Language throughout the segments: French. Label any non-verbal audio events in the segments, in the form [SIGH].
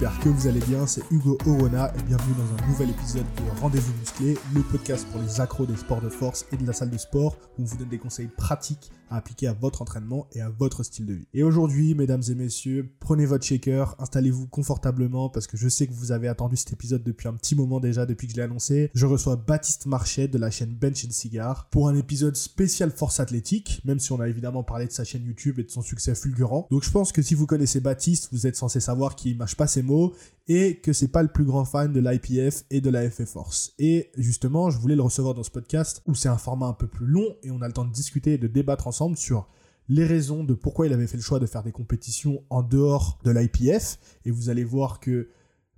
j'espère que vous allez bien. C'est Hugo Orona et bienvenue dans un nouvel épisode de Rendez-vous Musclé, le podcast pour les accros des sports de force et de la salle de sport où on vous donne des conseils pratiques à appliquer à votre entraînement et à votre style de vie. Et aujourd'hui, mesdames et messieurs, prenez votre shaker, installez-vous confortablement parce que je sais que vous avez attendu cet épisode depuis un petit moment déjà, depuis que je l'ai annoncé. Je reçois Baptiste Marchais de la chaîne Bench and Cigar pour un épisode spécial force athlétique, même si on a évidemment parlé de sa chaîne YouTube et de son succès fulgurant. Donc je pense que si vous connaissez Baptiste, vous êtes censé savoir qu'il mâche pas ses et que c'est pas le plus grand fan de l'IPF et de la FF Force. Et justement, je voulais le recevoir dans ce podcast où c'est un format un peu plus long et on a le temps de discuter et de débattre ensemble sur les raisons de pourquoi il avait fait le choix de faire des compétitions en dehors de l'IPF. Et vous allez voir que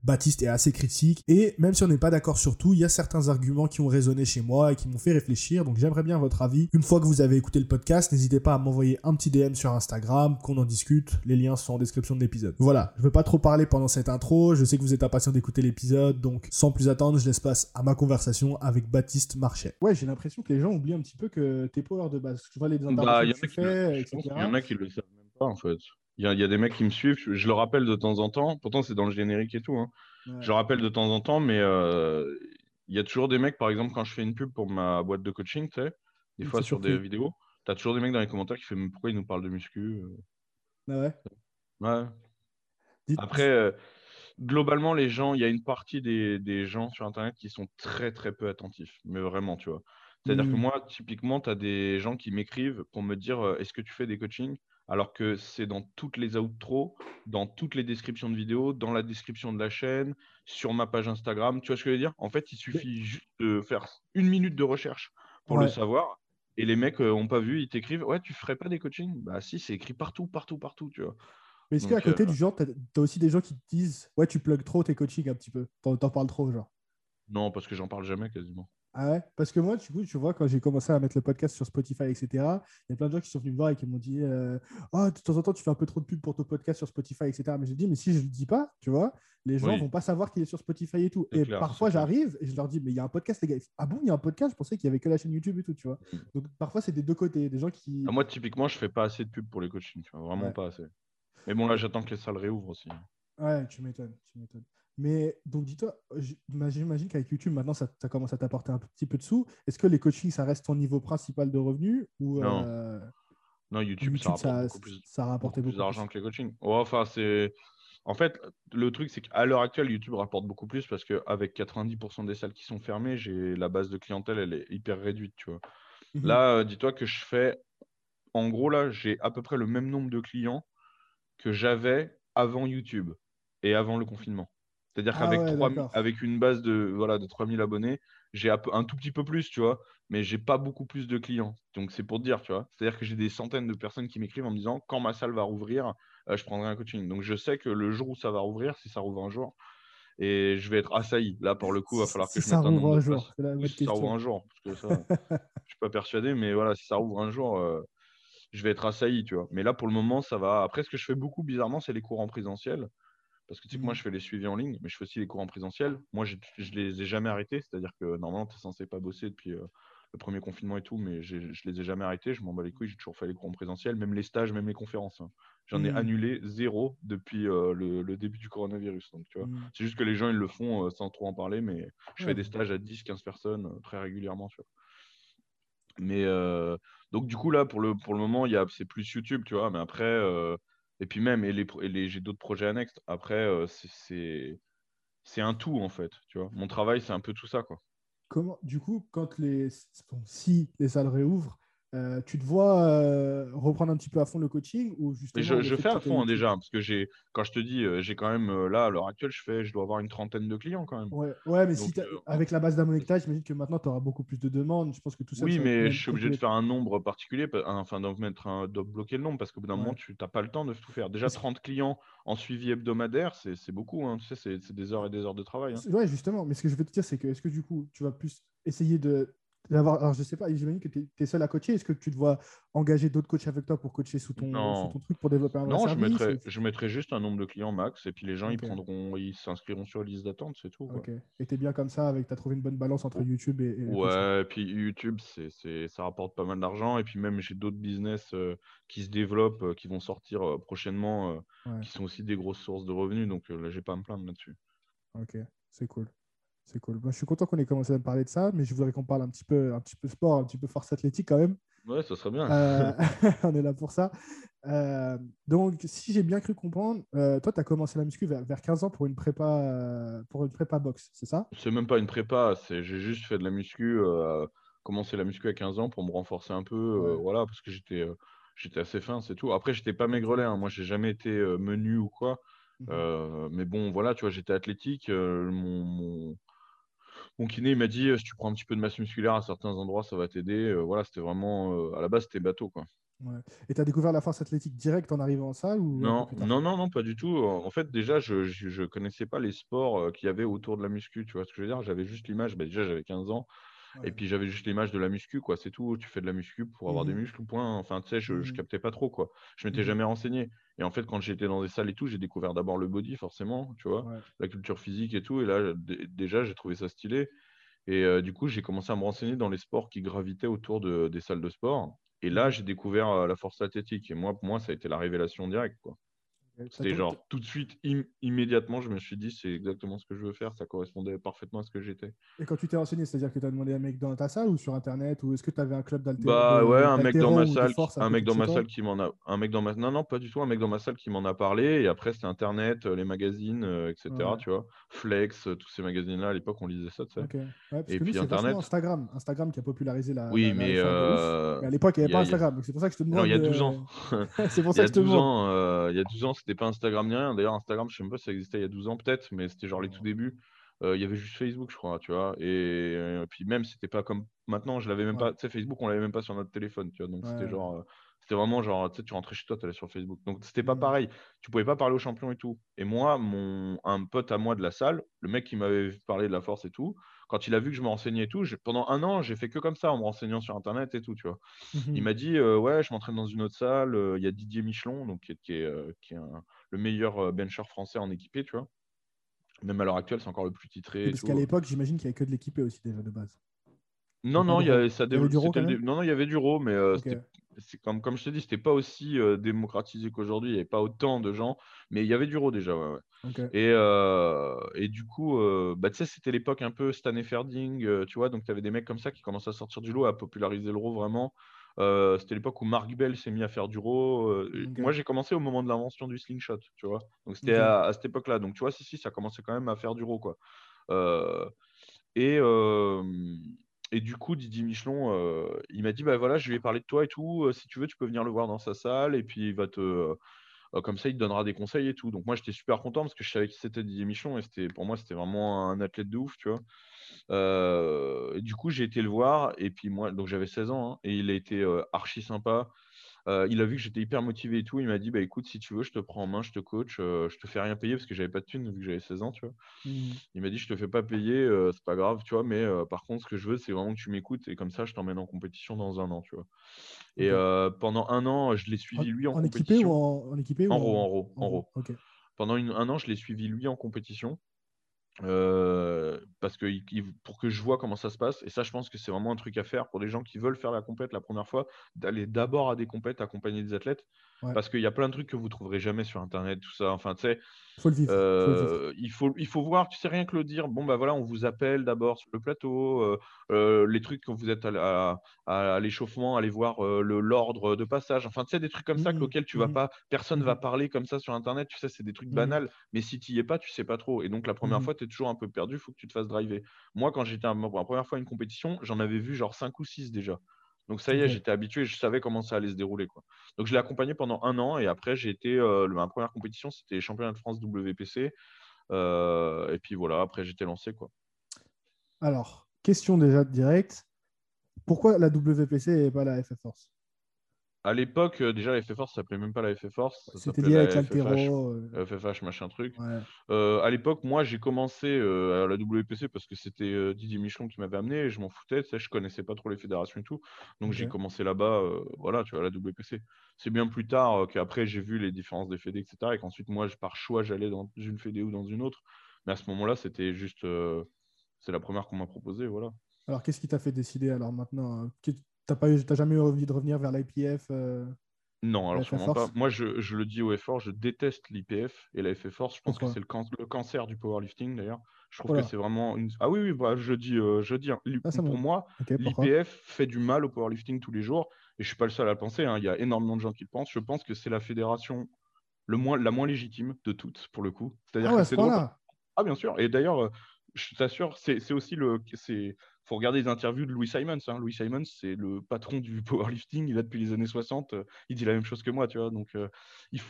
Baptiste est assez critique. Et même si on n'est pas d'accord sur tout, il y a certains arguments qui ont résonné chez moi et qui m'ont fait réfléchir. Donc j'aimerais bien votre avis. Une fois que vous avez écouté le podcast, n'hésitez pas à m'envoyer un petit DM sur Instagram, qu'on en discute. Les liens sont en description de l'épisode. Voilà, je veux pas trop parler pendant cette intro. Je sais que vous êtes impatient d'écouter l'épisode. Donc sans plus attendre, je laisse place à ma conversation avec Baptiste Marchais. Ouais, j'ai l'impression que les gens oublient un petit peu que t'es power de base. Tu vois les Bah, interventions il que tu fais, je y en a qui le savent même pas en fait. Il y a, il y a des mecs qui me suivent, je, je le rappelle de temps en temps, pourtant c'est dans le générique et tout. hein. Ouais. Je le rappelle de temps en temps, mais euh, il y a toujours des mecs, par exemple, quand je fais une pub pour ma boîte de coaching, tu sais, des fois sur des vidéos, tu as toujours des mecs dans les commentaires qui font Mais pourquoi ils nous parlent de muscu euh? Ah ouais. Après, euh, globalement, les gens, il y a une partie des, des gens sur Internet qui sont très très peu attentifs, mais vraiment, tu vois. C'est-à-dire que Mm. moi, typiquement, tu as des gens qui m'écrivent pour me dire euh, est-ce que tu fais des coachings? Alors que c'est dans toutes les outros, dans toutes les descriptions de vidéos, dans la description de la chaîne, sur ma page Instagram. Tu vois ce que je veux dire? En fait, il suffit juste de faire une minute de recherche pour le savoir. Et les mecs n'ont pas vu, ils t'écrivent Ouais, tu ferais pas des coachings? Bah si, c'est écrit partout, partout, partout, tu vois. Mais est-ce qu'à côté euh, du genre, t'as as aussi des gens qui te disent Ouais, tu plugs trop tes coachings un petit peu? T'en parles trop, genre? Non, parce que j'en parle jamais quasiment. Ah ouais? Parce que moi, du coup, tu vois, quand j'ai commencé à mettre le podcast sur Spotify, etc., il y a plein de gens qui sont venus me voir et qui m'ont dit euh, Oh, de temps en temps, tu fais un peu trop de pub pour ton podcast sur Spotify, etc. Mais j'ai dit Mais si je ne le dis pas, tu vois, les gens Oui. vont pas savoir qu'il est sur Spotify et tout. Et clair, parfois, j'arrive et je leur dis Mais il y a un podcast, les gars. Ah bon, il y a un podcast? Je pensais qu'il y avait que la chaîne YouTube et tout, tu vois. Mm. Donc parfois, c'est des deux côtés. Des gens qui. Ah, moi, typiquement, je fais pas assez de pub pour les coachings, tu vois, vraiment Ouais. pas assez. Mais bon, là, j'attends que les salles réouvrent aussi. Ouais, tu m'étonnes, tu m'étonnes. Mais donc, dis-toi, j'imagine qu'avec YouTube, maintenant, ça, ça commence à t'apporter un petit peu de sous. Est-ce que les coachings, ça reste ton niveau principal de revenus ou Non. euh, Non, YouTube, ça rapporte ça, beaucoup plus, ça a rapporté beaucoup plus d'argent que les coachings. Ouais, enfin, c'est. En fait, le truc, c'est qu'à l'heure actuelle, YouTube rapporte beaucoup plus parce qu'avec 90% des salles qui sont fermées, j'ai la base de clientèle, elle est hyper réduite, tu vois. Mhm. Là, euh, dis-toi que je fais. En gros, là, j'ai à peu près le même nombre de clients que j'avais avant YouTube et avant le confinement. C'est-à-dire Ah qu'avec ouais, 3000 d'accord. avec une base de, voilà, de 3000 abonnés, j'ai un, tout petit peu plus, tu vois, mais j'ai pas beaucoup plus de clients. Donc, c'est pour te dire, tu vois. C'est-à-dire que j'ai des centaines de personnes qui m'écrivent en me disant quand ma salle va rouvrir, euh, je prendrai un coaching. Donc, je sais que le jour où ça va rouvrir, si ça rouvre un jour, et je vais être assailli. Là, pour le coup, il va falloir que si je mette un nombre un de jour, Oui, si ça rouvre un jour, parce que ça, [LAUGHS] je suis pas persuadé, mais voilà, si ça rouvre un jour, euh, je vais être assailli, tu vois. Mais là, pour le moment, ça va. Après, ce que je fais beaucoup, bizarrement, c'est les cours en présentiel. Parce que tu sais que moi, Mhm. je fais les suivis en ligne, mais je fais aussi les cours en présentiel. Moi, je ne les ai jamais arrêtés. C'est-à-dire que normalement, tu es censé pas bosser depuis euh, le premier confinement et tout, mais je les ai jamais arrêtés. Je m'en bats les couilles. J'ai toujours fait les cours en présentiel, même les stages, même les conférences. hein. J'en ai Mhm. annulé zéro depuis euh, le, le début du coronavirus. Donc, tu vois. Mhm. C'est juste que les gens, ils le font euh, sans trop en parler, mais je Ouais. fais des stages à 10, 15 personnes très régulièrement, tu vois. Mais donc, du coup, là, pour le, pour le moment, c'est plus YouTube, tu vois. Mais après, et puis même, j'ai d'autres projets annexes. Après, euh, c'est, un tout, en fait, tu vois. Mon travail, c'est un peu tout ça, quoi. Comment, du coup, quand les, si les salles réouvrent, euh, tu te vois euh, reprendre un petit peu à fond le coaching ou justement je, je fais à fond hein, déjà, parce que j'ai, quand je te dis, euh, j'ai quand même, là, à l'heure actuelle, je fais, je dois avoir une trentaine de clients quand même. Ouais, ouais, mais si Donc, euh, avec la base d'abonnés j'imagine que maintenant tu auras beaucoup plus de demandes. Je pense que tout ça. Oui, ça mais je suis obligé de faire un nombre particulier, pa- enfin d'en mettre un, de bloquer le nombre, parce qu'au bout d'un Ouais. moment, tu n'as pas le temps de tout faire. Déjà, Parce que- 30 clients en suivi hebdomadaire, c'est beaucoup, hein, tu sais, c'est c'est des heures et des heures de travail. hein. Ouais, justement. Mais ce que je veux te dire, c'est que est-ce que du coup, tu vas plus essayer de Alors, je sais pas, j'imagine que tu es, seul à coacher. Est-ce que tu dois engager d'autres coachs avec toi pour coacher sous ton, ton truc pour développer un Non, je mettrai, je mettrai juste un nombre de clients max et puis les gens ils prendront, ils s'inscriront sur la liste d'attente, c'est tout. Ok. Et tu es bien comme ça, avec tu as trouvé une bonne balance entre YouTube et. ouais, et puis YouTube, c'est, ça rapporte pas mal d'argent. Et puis même, j'ai d'autres business euh, qui se développent, euh, qui vont sortir euh, prochainement, qui sont aussi des grosses sources de revenus. Donc là, j'ai pas à me plaindre là-dessus. Ok, c'est cool. C'est cool. Moi, je suis content qu'on ait commencé à parler de ça, mais je voudrais qu'on parle un petit peu, un petit peu sport, un petit peu force athlétique quand même. Ouais, ça serait bien. Euh, [LAUGHS] on est là pour ça. Euh, donc, si j'ai bien cru comprendre, euh, toi, tu as commencé la muscu vers, 15 ans pour une prépa, pour une prépa boxe, c'est ça? C'est même pas une prépa, j'ai juste fait de la muscu, commencé la muscu à 15 ans pour me renforcer un peu, voilà, parce que j'étais j'étais assez fin, c'est tout. Après, j'étais pas maigrelet, hein. moi, j'ai jamais été menu ou quoi. Mmh mais bon, voilà, tu vois, j'étais athlétique. mon, mon kiné, il m'a dit si tu prends un petit peu de masse musculaire à certains endroits, ça va t'aider. voilà, c'était vraiment. à la base, c'était bateau. Quoi. Et tu as découvert la force athlétique direct en arrivant en salle ou non, non, non, non, pas du tout. En fait, déjà, je ne connaissais pas les sports qu'il y avait autour de la muscu. Tu vois ce que je veux dire? J'avais juste l'image. Bah, déjà, j'avais 15 ans. Et puis j'avais juste l'image de la muscu, quoi. C'est tout. Tu fais de la muscu pour avoir des mmh muscles, point. Enfin, tu sais, je, ne mmh captais pas trop, quoi. Je m'étais mmh jamais renseigné. Et en fait, quand j'étais dans des salles et tout, j'ai découvert d'abord le body, forcément, tu vois, la culture physique et tout. Et là, déjà, j'ai trouvé ça stylé. Et du coup, j'ai commencé à me renseigner dans les sports qui gravitaient autour de, des salles de sport. Et là, j'ai découvert la force athlétique. Et moi, pour moi, ça a été la révélation directe, quoi. C'était genre tout de suite, immédiatement, je me suis dit, c'est exactement ce que je veux faire, ça correspondait parfaitement à ce que j'étais. Et quand tu t'es renseigné, c'est-à-dire que tu as demandé à un mec dans ta salle ou sur internet ou est-ce que tu avais un club d'altéro Bah ouais, un mec dans ma salle, un mec dans ma salle qui m'en a, un mec dans ma, non non pas du tout, un mec dans ma salle qui m'en a parlé et après c'était internet, euh, les magazines, euh, etc. Tu vois, Flex, euh, tous ces magazines-là à l'époque on lisait ça, tu sais. et puis internet. Instagram, Instagram qui a popularisé la. Oui, mais, à l'époque il n'y avait pas Instagram, donc c'est pour ça que je te demande. Non, il y a 12 ans. [LAUGHS] c'est pour ça que je te demande. Il y a 12 ans, c'était pas Instagram ni rien. D'ailleurs, Instagram, je sais même pas si ça existait il y a 12 ans peut-être, mais c'était genre les tout débuts. Euh, il y avait juste Facebook, je crois, tu vois. Et, euh, puis même, c'était pas comme maintenant, je l'avais même pas. Tu sais, Facebook, on l'avait même pas sur notre téléphone, tu vois. Donc c'était genre. Euh, c'était vraiment genre, tu sais, tu rentrais chez toi, tu allais sur Facebook. Donc c'était pas mmh. pareil. Tu pouvais pas parler aux champions et tout. Et moi, mon, un pote à moi de la salle, le mec qui m'avait parlé de la force et tout, quand il a vu que je me renseignais et tout, pendant un an, j'ai fait que comme ça, en me renseignant sur Internet et tout, tu vois. Mmh il m'a dit, ouais, je m'entraîne dans une autre salle, il y a Didier Michelon, donc, qui, qui est, qui est un, le meilleur euh, bencher français en équipé, tu vois. Même à l'heure actuelle, c'est encore le plus titré. parce qu'à l'époque, j'imagine qu'il n'y avait que de l'équipé aussi déjà de base. Non, non, il y, avait, du non, non, il y avait du RAW, mais euh, c'est comme, comme je te dis, c'était pas aussi euh, démocratisé qu'aujourd'hui. Il n'y avait pas autant de gens, mais il y avait du RAW déjà. Ouais, et, et, du coup, bah, tu sais, c'était l'époque un peu Stan Ferding, tu vois. Donc, tu avais des mecs comme ça qui commençaient à sortir du lot, à populariser le RAW vraiment. Euh, c'était l'époque où Mark Bell s'est mis à faire du raw. Euh, moi, j'ai commencé au moment de l'invention du slingshot, tu vois. Donc, c'était à, cette époque-là. Donc, tu vois, si, si, ça commençait quand même à faire du raw, quoi. Euh, et, et du coup, Didier Michelon, il m'a dit, bah voilà, je vais parler de toi et tout. si tu veux, tu peux venir le voir dans sa salle et puis il va te comme ça, il te donnera des conseils et tout. Donc moi, j'étais super content parce que je savais qui c'était Didier Michelon et pour moi, c'était vraiment un athlète de ouf, tu vois. Euh, du coup, j'ai été le voir et puis moi, donc j'avais 16 ans hein, et il a été euh, archi sympa. Euh, il a vu que j'étais hyper motivé et tout. Il m'a dit bah écoute, si tu veux, je te prends en main, je te coach, je te fais rien payer parce que j'avais pas de thunes vu que j'avais 16 ans, tu vois. Mmh. Il m'a dit je te fais pas payer, c'est pas grave, tu vois, mais par contre, ce que je veux, c'est vraiment que tu m'écoutes et comme ça, je t'emmène en compétition dans un an, tu vois. Et pendant un an, je l'ai suivi lui en, en compétition. Équipé ou en, équipé en, en en Pendant un an, je l'ai suivi lui en compétition. Euh, parce que pour que je vois comment ça se passe, et ça, je pense que c'est vraiment un truc à faire pour les gens qui veulent faire la compète la première fois, d'aller d'abord à des compètes accompagner des athlètes, parce qu'il y a plein de trucs que vous trouverez jamais sur Internet, tout ça. Enfin, tu sais, euh, il faut, il faut voir, tu sais, rien que le dire. Bon, bah voilà, on vous appelle d'abord sur le plateau. Euh, les trucs quand vous êtes à, à, l'échauffement, aller voir le l'ordre de passage. Enfin, tu sais, des trucs comme ça mmh, auxquels tu vas mmh. pas, personne va mmh. parler comme ça sur Internet. Tu sais, c'est des trucs banals. Mais si tu y es pas, tu sais pas trop. Et donc, la première fois, tu es toujours un peu perdu. Il faut que tu te fasses driver. Moi, quand j'étais la première fois à une compétition, j'en avais vu genre 5 ou 6 déjà. Donc ça y est, j'étais habitué, je savais comment ça allait se dérouler. Quoi. Donc je l'ai accompagné pendant un an et après j'ai été, euh, ma première compétition c'était championnat de France WPC. Euh, et puis voilà, après j'étais lancé. Quoi. Alors, question déjà directe. Pourquoi la WPC et pas la FF Force? À l'époque, euh, déjà, la FF Force, ça s'appelait même pas la FF Force. C'était lié avec l'altéro. FFH, machin truc. à l'époque, moi, j'ai commencé à la WPC parce que c'était Didier Michelon qui m'avait amené et je m'en foutais. Tu sais, je connaissais pas trop les fédérations et tout. Donc, j'ai commencé là-bas, voilà, tu vois, à la WPC. C'est bien plus tard qu'après, j'ai vu les différences des fédés, etc. Et qu'ensuite, moi, par choix, j'allais dans une fédé ou dans une autre. Mais à ce moment-là, c'était juste. c'est la première qu'on m'a proposée, voilà. Alors, qu'est-ce qui t'a fait décider alors maintenant? T'as pas jamais eu envie de revenir vers l'IPF euh, Non, alors sûrement pas. Moi, je, le dis au effort, je déteste l'IPF et la FF Force. Je pense que c'est le, cancer du powerlifting d'ailleurs. Je trouve que c'est vraiment une. Ah oui, oui, bah, je dis, euh, je dis. Hein. Ah, pour moi, l'IPF fait du mal au powerlifting tous les jours et je suis pas le seul à le penser. Hein. Il y a énormément de gens qui le pensent. Je pense que c'est la fédération le moins, la moins légitime de toutes pour le coup. C'est-à-dire ah que c'est Ah bien sûr. Et d'ailleurs, euh, je t'assure, c'est aussi le, faut regarder les interviews de Louis Simons. Hein. Louis Simons, c'est le patron du [LAUGHS] powerlifting. Il a depuis les années 60. Euh, il dit la même chose que moi, tu vois. Donc, euh,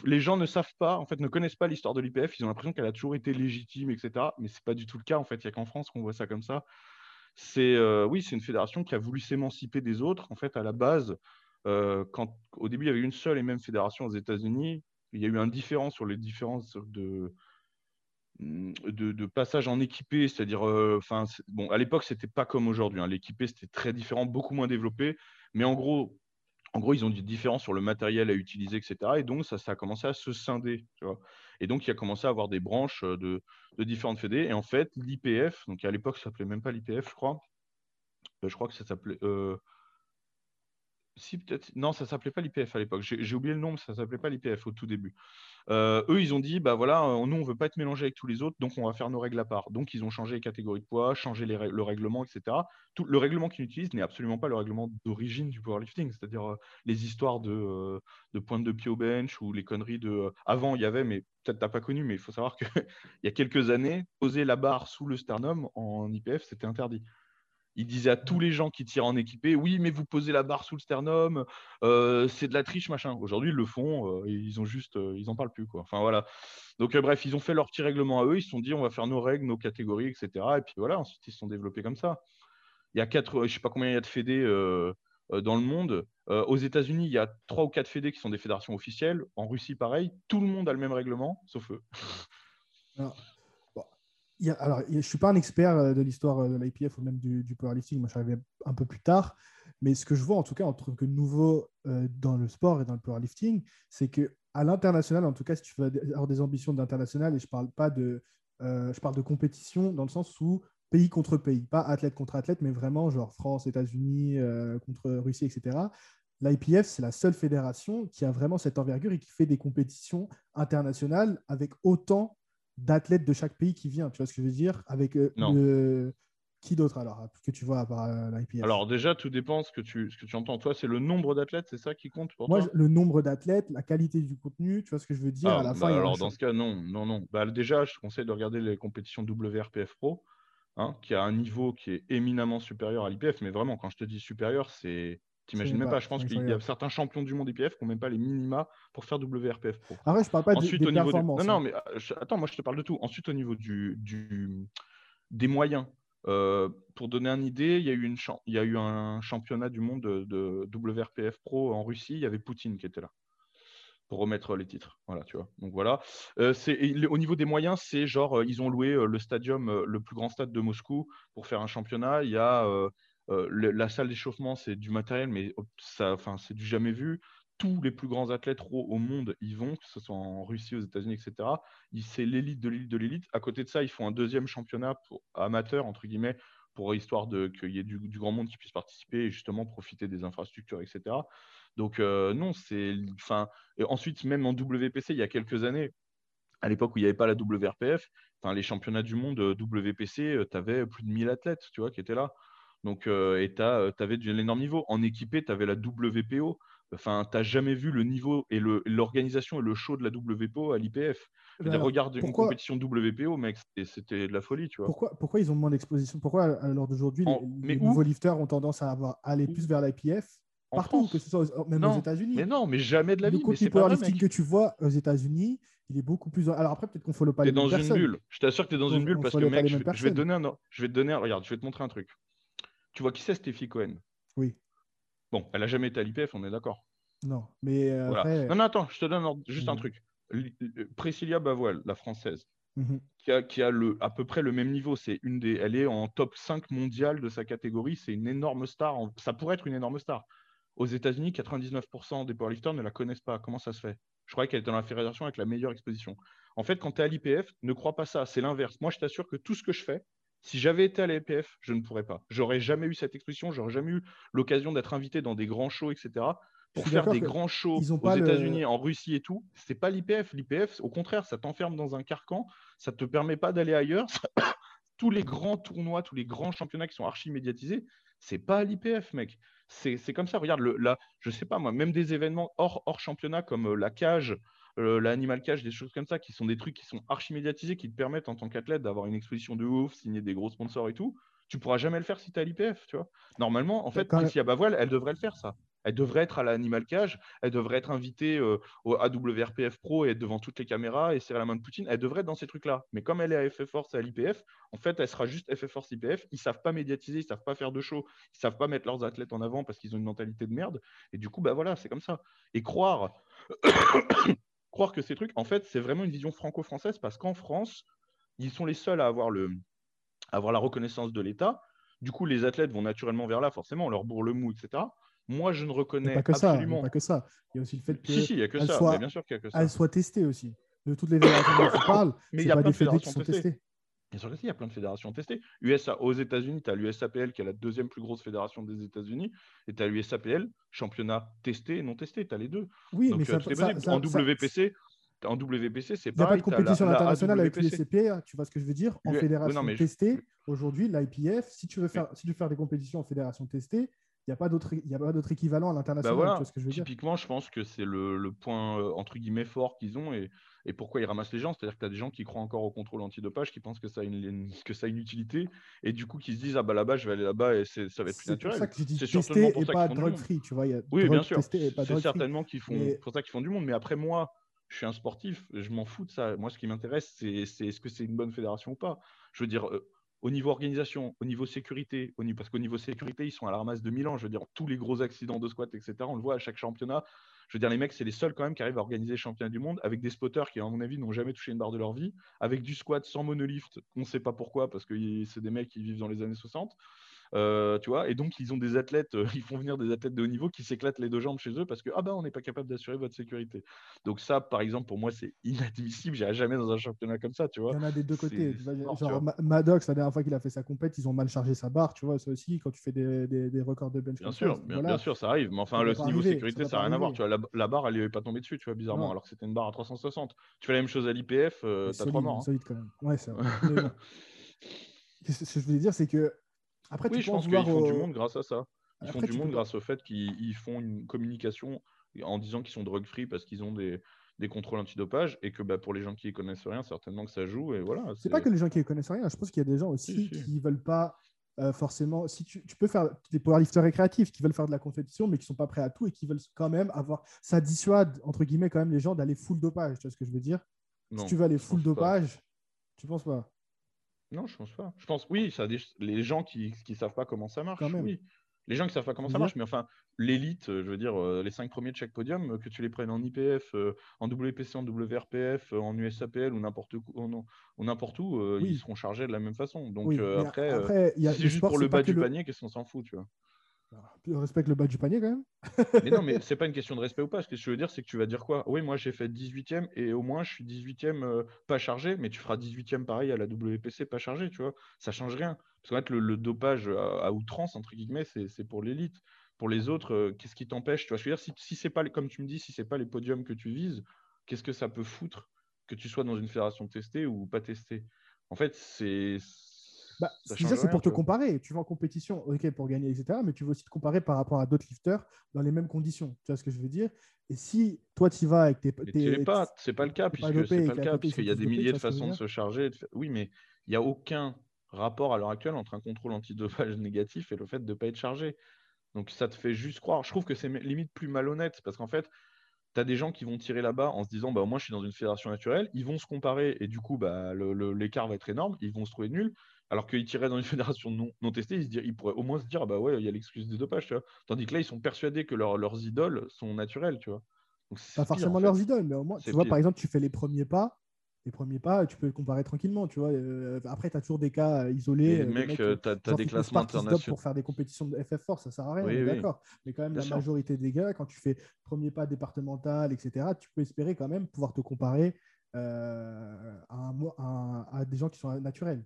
les gens ne savent pas, en fait, ne connaissent pas l'histoire de l'IPF. Ils ont l'impression qu'elle a toujours été légitime, etc. Mais c'est pas du tout le cas. En fait, il y a qu'en France qu'on voit ça comme ça. C'est, euh, oui, c'est une fédération qui a voulu s'émanciper des autres. En fait, à la base, quand au début il y avait une seule et même fédération aux États-Unis, il y a eu un différent sur les différences de Mmh, de, passage en équipé, c'est-à-dire, euh, enfin, à l'époque, c'était pas comme aujourd'hui. Hein. C'était très différent, beaucoup moins développé. Mais en gros, en gros, ils ont des différences sur le matériel à utiliser, etc. Et donc, ça, a commencé à se scinder. Et donc, il a commencé à avoir des branches euh, de, différentes fédés. Et en fait, l'IPF, donc à l'époque, ça s'appelait même pas l'IPF, je crois. Euh, je crois que ça s'appelait. Non, ça s'appelait pas l'IPF à l'époque. J'ai oublié le nom, mais ça s'appelait pas l'IPF au tout début. Euh, eux, ils ont dit, bah voilà, euh, nous, on veut pas être mélangé avec tous les autres, donc on va faire nos règles à part. Donc, ils ont changé les catégories de poids, changé le règlement, etc. Tout, le règlement qu'ils utilisent n'est absolument pas le règlement d'origine du powerlifting, c'est-à-dire euh, les histoires de, de pointe de pied au bench ou les conneries de. avant, il y avait, mais peut-être tu n'as pas connu, mais il faut savoir qu'il [LAUGHS] y a quelques années, poser la barre sous le sternum en IPF, c'était interdit. Il disait à tous les gens qui tirent en équipé, oui, mais vous posez la barre sous le sternum, euh, c'est de la triche, machin. Aujourd'hui, ils le font, euh, ils ont juste, euh, ils en parlent plus, quoi. Enfin voilà. Donc bref, ils ont fait leur petit règlement à eux, ils se sont dit, on va faire nos règles, nos catégories, etc. Et puis voilà, ensuite ils se sont développés comme ça. Il y a quatre, je sais pas combien il y a de fédés dans le monde. aux États-Unis, il y a trois ou quatre fédés qui sont des fédérations officielles. En Russie, pareil. Tout le monde a le même règlement, sauf eux je ne suis pas un expert euh, de l'histoire euh, de l'IPF ou même du, powerlifting. Moi, je suis arrivé un peu plus tard. Mais ce que je vois, en tout cas, en tant que nouveau euh, dans le sport et dans le powerlifting, c'est que à l'international, en tout cas, si tu veux avoir des ambitions d'international, et je parle pas de, je parle de compétition dans le sens où pays contre pays, pas athlète contre athlète, mais vraiment genre France, États-Unis contre Russie, etc. L'IPF, c'est la seule fédération qui a vraiment cette envergure et qui fait des compétitions internationales avec autant d'athlètes de chaque pays qui vient. Tu vois ce que je veux dire Avec euh, Qui d'autre alors que tu vois à part euh, l'IPF Alors déjà, tout dépend ce que tu, ce que tu entends. Toi, c'est le nombre d'athlètes, c'est ça qui compte pour Moi, toi? le nombre d'athlètes, la qualité du contenu, tu vois ce que je veux dire à la ah, fin, bah Alors dans ce cas, non, non, non. Bah, déjà, je te conseille de regarder les compétitions WRPF Pro, hein, qui a un niveau qui est éminemment supérieur à l'IPF. Mais vraiment, quand je te dis supérieur, c'est T'imagines même pas, je pense qu'il y a certains champions du monde IPF qui n'ont même pas les minima pour faire WRPF Pro. Ah ouais, je parle pas Ensuite, des, au niveau Non, non, hein. mais euh, attends, moi je te parle de tout. Ensuite, au niveau du, du... des moyens, euh, pour donner une idée, il y, a eu une il y a eu un championnat du monde de, WRPF Pro en Russie. Il y avait Poutine qui était là pour remettre les titres. Voilà, tu vois. Donc voilà. Euh, au niveau des moyens, c'est genre ils ont loué le stadium, le plus grand stade de Moscou pour faire un championnat. Il y a euh, la salle d'échauffement, c'est du matériel, mais ça, enfin, c'est du jamais vu. Tous les plus grands athlètes au monde y vont, que ce soit en Russie, aux États-Unis, etc. C'est l'élite de l'élite de l'élite. À côté de ça, ils font un deuxième championnat pour, amateur, entre guillemets, pour histoire qu'il y ait du, grand monde qui puisse participer et justement profiter des infrastructures, etc. Donc euh, non, c'est, enfin, ensuite même en WPC il y a quelques années, à l'époque où il n'y avait pas la WRPF, les championnats du monde euh, WPC, tu avais plus de 1000 athlètes, tu vois, qui étaient là. Donc, euh, et tu euh, avais de l'énorme niveau. En équipé, tu avais la WPO. Enfin, tu n'as jamais vu le niveau et l'organisation et le show de la WPO à l'IPF. regarde une compétition WPO, mec, c'était de la folie, tu vois. Pourquoi, pourquoi ils ont moins d'exposition? Pourquoi, à l'heure d'aujourd'hui, les, nouveaux lifters ont tendance à avoir, aller plus vers l'IPF Partout, que ce soit même aux États-Unis. Mais non, mais jamais de la vie. Le côté powerlifting que tu vois aux États-Unis, il est beaucoup plus. Alors après, peut-être qu'on ne follow pas les mêmes personnes. dans une bulle. Je t'assure que tu es dans une bulle parce que, mec, je, je, vais te donner un. Je vais te donner. Regarde, je vais te montrer un truc. Tu vois qui c'est Stéphie Cohen? Oui. Bon, elle n'a jamais été à l'IPF, on est d'accord. Non, mais euh, après... Non, non, attends, je te donne juste un Mhm. truc. L- Priscilla Bavoil, la française, Mhm. qui a, qui a le, à peu près le même niveau. C'est une des, elle est en top 5 mondial de sa catégorie. C'est une énorme star. En- Ça pourrait être une énorme star. Aux États-Unis, 99% des powerlifters ne la connaissent pas. Comment ça se fait? Je croyais qu'elle était dans la fédération avec la meilleure exposition. En fait, quand tu es à l'IPF, ne crois pas ça. C'est l'inverse. Moi, je t'assure que tout ce que je fais, si j'avais été à l'IPF, je ne pourrais pas. J'aurais jamais eu cette exposition. J'aurais jamais eu l'occasion d'être invité dans des grands shows, etc. Pour faire des grands shows ils ont aux le- États-Unis, en Russie et tout, c'est pas l'IPF. L'IPF, au contraire, ça t'enferme dans un carcan. Ça te permet pas d'aller ailleurs. [COUGHS] tous les grands tournois, tous les grands championnats qui sont archi médiatisés, c'est pas à l'IPF, mec. C'est comme ça. Regarde, le, là, je sais pas moi, même des événements hors, hors championnat comme euh, la cage, l'animal cage, des choses comme ça, qui sont des trucs qui sont archi médiatisés, qui te permettent en tant qu'athlète d'avoir une exposition de ouf, signer des gros sponsors et tout. Tu pourras jamais le faire si tu es à l'IPF, tu vois. Normalement, en fait, Priscilla Bavoil, elle devrait le faire, ça. Elle devrait être à l'animal cage, elle devrait être invitée euh, au AWRPF Pro et être devant toutes les caméras et serrer la main de Poutine. Elle devrait être dans ces trucs-là. Mais comme elle est à FF Force et à l'IPF, en fait, elle sera juste FF Force IPF. Ils savent pas médiatiser, ils savent pas faire de show, ils savent pas mettre leurs athlètes en avant parce qu'ils ont une mentalité de merde. Et du coup, bah voilà, c'est comme ça. Et croire, croire que ces trucs, en fait, c'est vraiment une vision franco-française parce qu'en France, ils sont les seuls à avoir, le, à avoir la reconnaissance de l'État. Du coup, les athlètes vont naturellement vers là, forcément, on leur bourre le mou, etc. Moi, je ne reconnais pas que ça. Il y a absolument. pas que ça. Il y a aussi le fait que Si, si, il n'y a que ça. soit- bien sûr qu'il n'y a que ça. elle soit testée aussi. De toutes les fédérations dont tu [COUGHS] parles, Mais il y a pas des de fédés qui fédérations sont testées. testées. Bien sûr que si, il y a plein de fédérations testées. USA, aux États-Unis, tu as l'USAPL qui est la deuxième plus grosse fédération des États-Unis, et tu as l'USAPL, championnat testé et non testé, tu as les deux. Oui, Donc, mais euh, ça, ça- ça- en WPC, en WPC, c'est Il n'y a pas de compétition internationale avec l'USCPA, tu vois ce que je veux dire? En fédération non, mais je- testée, aujourd'hui, l'IPF, si tu veux faire, si tu veux faire des compétitions en fédération testée, il n'y a pas d'autre il y a pas d'autre équivalent à Bah l'international. voilà, tu je veux dire? Typiquement, je pense que c'est le, le point euh, entre guillemets fort qu'ils ont et, et pourquoi ils ramassent les gens. C'est-à-dire que tu as des gens qui croient encore au contrôle antidopage, qui pensent que ça, a une, une- que ça a une utilité et du coup qui se disent Ah bah là-bas, je vais aller là-bas et ça va être plus C'est pour naturel. ça que testé certainement pour et ça pas drug free. Tu vois, il y a Oui, bien sûr. C'est certainement qu'ils font, Mais- pour ça qu'ils font du monde. Mais après, moi, je suis un sportif, je m'en fous de ça. Moi, ce qui m'intéresse, c'est c'est est-ce que c'est une bonne fédération ou pas? Je veux dire, euh, au niveau organisation, au niveau sécurité, parce qu'au niveau sécurité, ils sont à la ramasse de Milan. Je veux dire, tous les gros accidents de squat, etc., on le voit à chaque championnat. Je veux dire, les mecs, c'est les seuls quand même qui arrivent à organiser les championnats du monde avec des spotters qui, à mon avis, n'ont jamais touché une barre de leur vie, avec du squat sans monolift. On ne sait pas pourquoi, parce que c'est des mecs qui vivent dans les années 60. Euh, tu vois, et donc ils ont des athlètes, euh, [LAUGHS] ils font venir des athlètes de haut niveau qui s'éclatent les deux jambes chez eux parce que ah bah on n'est pas capable d'assurer votre sécurité. Donc ça, par exemple, pour moi, c'est inadmissible. J'irai jamais dans un championnat comme ça, tu vois. Il y en a des deux côtés. genre. Ma- Maddox, la dernière fois qu'il a fait sa compète, ils ont mal chargé sa barre. Tu vois, ça aussi, quand tu fais des, des- des records de bench. Bien sûr, ça, bien, voilà. bien sûr, ça arrive. Mais enfin, Ça le niveau arriver, sécurité, ça ça n'a rien à voir. Tu vois, la, la barre, elle lui est pas tombée dessus, tu vois, bizarrement, Non. alors que c'était une barre à 360. Tu fais la même chose à l'IPF, euh, t'as trois morts. hein. solide quand même. Ouais. [LAUGHS] Mais bon. Qu'est-ce que je voulais dire, c'est que après, Oui, tu je pense qu'ils font du au- monde grâce à ça. Ils font du monde peux- grâce au fait qu'ils ils font une communication en disant qu'ils sont drug-free parce qu'ils ont des, des contrôles antidopage et que bah, pour les gens qui ne connaissent rien, certainement que ça joue. Et voilà. C'est pas que les gens qui ne connaissent rien. Je pense qu'il y a des gens aussi Si, si. qui veulent pas euh, forcément. Si tu, tu peux faire des powerlifters récréatifs qui veulent faire de la compétition, mais qui sont pas prêts à tout et qui veulent quand même avoir. Ça dissuade entre guillemets quand même les gens d'aller full dopage. Tu vois ce que je veux dire? Non, Si tu veux aller full pas. dopage, tu penses pas? Non, je pense pas. Je pense, oui, ça des- les gens qui ne savent pas comment ça marche, oui. Les gens qui savent pas comment ça marche, mais enfin, l'élite, euh, je veux dire, euh, les cinq premiers de chaque podium, euh, que tu les prennes en IPF, euh, en WPC, en WRPF, en USAPL ou n'importe où, n'importe où, euh, Oui. ils seront chargés de la même façon. Donc Oui, après, y a si c'est juste sport, pour le bas du le- panier, qu'est-ce qu'on s'en fout, tu vois? Tu respectes le bas du panier quand même [LAUGHS] Mais non, mais c'est pas une question de respect ou pas. Ce que je veux dire, c'est que tu vas dire quoi? Oui, moi j'ai fait 18e et au moins je suis 18e euh, pas chargé, mais tu feras 18e pareil à la WPC pas chargé, tu vois. Ça change rien. Parce qu'en fait, le, dopage à, outrance, entre guillemets, c'est pour l'élite. Pour les autres, euh, qu'est-ce qui t'empêche? Tu vois, je veux dire, si, si c'est pas, comme tu me dis, si c'est pas les podiums que tu vises, qu'est-ce que ça peut foutre que tu sois dans une fédération testée ou pas testée? En fait, c'est. Bah, ça déjà, c'est pour te comparer. Tu vas en compétition, ok, pour gagner, etc. Mais tu veux aussi te comparer par rapport à d'autres lifters dans les mêmes conditions. Tu vois ce que je veux dire? Et si toi, tu y vas avec tes. Tes- pas, c'est pas le cas, puisque c'est pas le cas, puisqu'il y a des milliers de façons de se charger. Oui, mais il n'y a aucun rapport à l'heure actuelle entre un contrôle antidopage [LAUGHS] négatif et le fait de ne pas être chargé. Donc ça te fait juste croire. Je trouve que c'est limite plus malhonnête, parce qu'en fait, tu as des gens qui vont tirer là-bas en se disant bah, Moi, je suis dans une fédération naturelle. Ils vont se comparer et du coup, bah, l'écart va être énorme. Ils vont se trouver nuls. Alors qu'ils tiraient dans une [LAUGHS] fédération non, non testée, ils, se ils pourraient au moins se dire ah bah ouais, il y a l'excuse des dopage. Tu vois Tandis que là, ils sont persuadés que leurs idoles sont naturelles. Tu vois pas forcément leurs idoles, mais au moins, tu vois, par exemple, tu fais les premiers pas, les premiers pas, tu peux le comparer tranquillement, tu vois. Euh, après, tu as toujours des cas euh, isolés. Euh, mec, tu as, des classements internationaux. Pour faire des compétitions de FF Force, ça sert à rien, d'accord. Mais quand même, la majorité des gars, quand tu fais premier pas départemental, etc., tu peux espérer quand même pouvoir te comparer à, à, des gens qui sont naturels.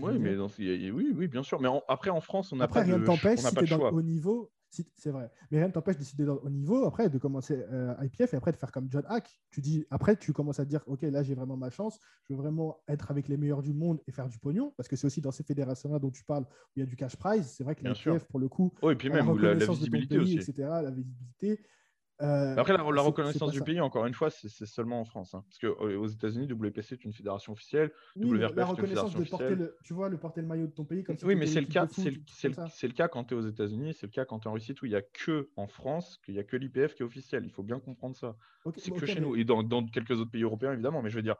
Oui, mais oui, oui, bien sûr. Mais après, en France, on n'a pas, rien de, t'empêche, si tu es dans le haut niveau, c'est vrai. Mais rien ne t'empêche de décider au niveau, après, de commencer euh, IPF et après de faire comme John Hack. Tu dis, après, tu commences à te dire, OK, là, j'ai vraiment ma chance. Je veux vraiment être avec les meilleurs du monde et faire du pognon. Parce que c'est aussi dans ces fédérations-là dont tu parles où il y a du cash prize. C'est vrai que l'IPF, pour le coup, oh, et puis même la, la, visibilité aussi. etc., la visibilité, euh, Après, la, reconnaissance du pays, encore une fois, c'est seulement en France. Hein. parce qu'aux euh, États-Unis, WPC est une fédération officielle. Oui, la reconnaissance de porter le, tu vois, le porter le maillot de ton pays. Comme oui, mais c'est le, cas, c'est le, cas quand tu es aux États-Unis, c'est le cas quand tu es en Russie, où il n'y a que en France, qu'il n'y a que l'IPF qui est officiel. Il faut bien comprendre ça. c'est que chez nous. Et dans, dans, quelques autres pays européens, évidemment. Mais je veux dire,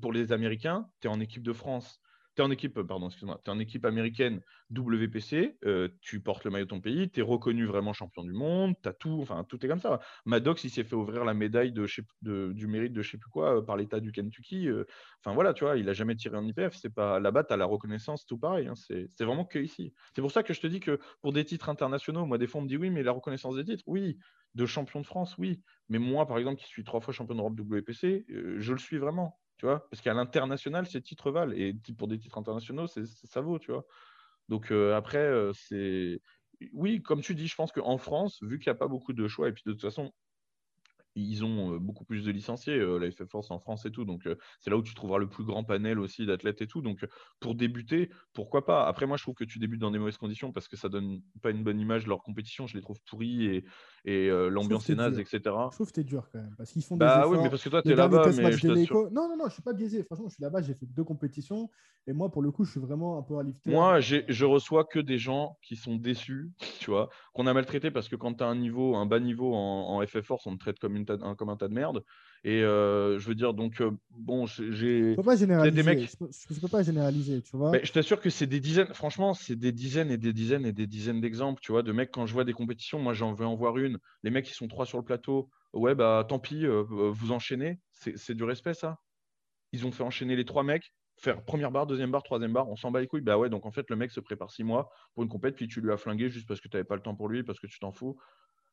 pour les Américains, tu es en équipe de France es en équipe, pardon, excuse-moi, tu en équipe américaine WPC, euh, tu portes le maillot de ton pays, tu es reconnu vraiment champion du monde, as tout, enfin tout est comme ça. Maddox, il s'est fait ouvrir la médaille de, du mérite de je sais plus quoi euh, par l'État du Kentucky. Euh, enfin voilà, tu vois, il a jamais tiré en IPF. C'est pas là-bas, tu as la reconnaissance, tout pareil. Hein, c'est vraiment que ici. C'est pour ça que je te dis que pour des titres internationaux, moi des fois on me dit oui, mais la reconnaissance des titres, oui, de champion de France, oui. Mais moi, par exemple, qui suis trois fois champion d'Europe WPC, je le suis vraiment tu vois, parce qu'à l'international, ces titres valent, et pour des titres internationaux, ça vaut, tu vois. Donc euh, après, euh, c'est. Oui, comme tu dis, je pense qu'en France, vu qu'il n'y a pas beaucoup de choix, et puis de toute façon, ils ont beaucoup plus de licenciés, la FF Force en France et tout. Donc, c'est là où tu trouveras le plus grand panel aussi d'athlètes et tout. Donc, pour débuter, pourquoi pas? Après, moi, je trouve que tu débutes dans des mauvaises conditions parce que ça donne pas une bonne image de leur compétition. Je les trouve pourris et, et l'ambiance est naze, etc. Je trouve que t'es dur quand même parce qu'ils font des bah, oui, mais parce que toi, tu es là-bas. Non, non, non, je suis pas biaisé. Franchement, je suis là-bas, j'ai fait deux compétitions et moi, pour le coup, je suis vraiment un peu à lifter. Moi, je reçois que des gens qui sont déçus, tu vois, qu'on a maltraité parce que quand tu as un niveau, un bas niveau en, en FF Force, on te traite comme, une comme un tas de merde. Et euh, je veux dire, donc, euh, bon, j'ai. Je peux pas généraliser. Des mecs... je, peux, pas généraliser, tu vois. Mais je t'assure que c'est des dizaines, franchement, c'est des dizaines et des dizaines et des dizaines d'exemples, tu vois, de mecs, quand je vois des compétitions, moi, j'en veux en voir une. Les mecs, qui sont trois sur le plateau, ouais, bah, tant pis, euh, vous enchaînez. C'est du respect, ça. Ils ont fait enchaîner les trois mecs, faire première barre, deuxième barre, troisième barre, on s'en bat les couilles. Bah ouais, donc en fait, le mec se prépare six mois pour une compète, puis tu lui as flingué juste parce que tu n'avais pas le temps pour lui, parce que tu t'en fous.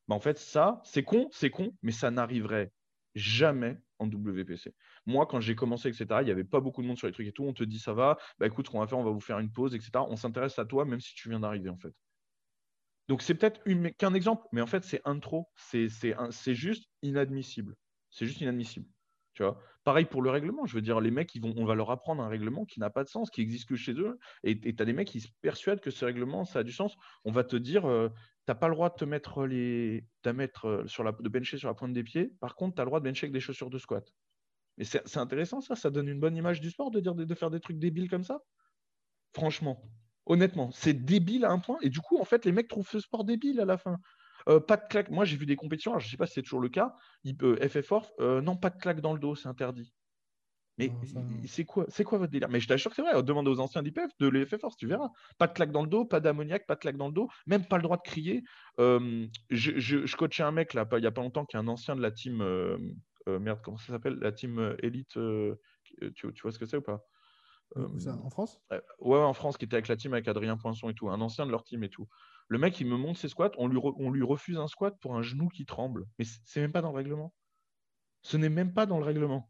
Bah en fait, ça, c'est con, c'est con, mais ça n'arriverait jamais en WPC. Moi, quand j'ai commencé, etc., il n'y avait pas beaucoup de monde sur les trucs et tout. On te dit ça va, bah écoute, ce qu'on va faire, on va vous faire une pause, etc. On s'intéresse à toi, même si tu viens d'arriver, en fait. Donc, c'est peut-être qu'un exemple, mais en fait, c'est un trop. C'est juste inadmissible. C'est juste inadmissible. Tu vois Pareil pour le règlement. Je veux dire, les mecs, ils vont, on va leur apprendre un règlement qui n'a pas de sens, qui existe que chez eux. Et tu as des mecs qui se persuadent que ce règlement, ça a du sens. On va te dire, euh, tu n'as pas le droit de te mettre les. mettre euh, sur la, de bencher sur la pointe des pieds. Par contre, tu as le droit de bencher avec des chaussures de squat. Mais c'est intéressant, ça. Ça donne une bonne image du sport de, dire, de faire des trucs débiles comme ça. Franchement, honnêtement, c'est débile à un point. Et du coup, en fait, les mecs trouvent ce sport débile à la fin. Euh, pas de claque. Moi, j'ai vu des compétitions, je ne sais pas si c'est toujours le cas. Il FF non, pas de claque dans le dos, c'est interdit. Mais c'est quoi, c'est quoi votre délire? Mais je t'assure que c'est vrai. Demande aux anciens d'IPF de l'EF Force, tu verras. Pas de claque dans le dos, pas d'ammoniaque, pas de claque dans le dos, même pas le droit de crier. je, je, coachais un mec là, il n'y a pas longtemps, qui est un ancien de la team. merde, comment ça s'appelle? La team Elite. Tu, tu, vois ce que c'est ou pas? En France? Ouais, en France, qui était avec la team avec Adrien Poinçon et tout, un ancien de leur team et tout. Le mec, il me montre ses squats, on lui, on lui refuse un squat pour un genou qui tremble. Mais c'est même pas dans le règlement. Ce n'est même pas dans le règlement.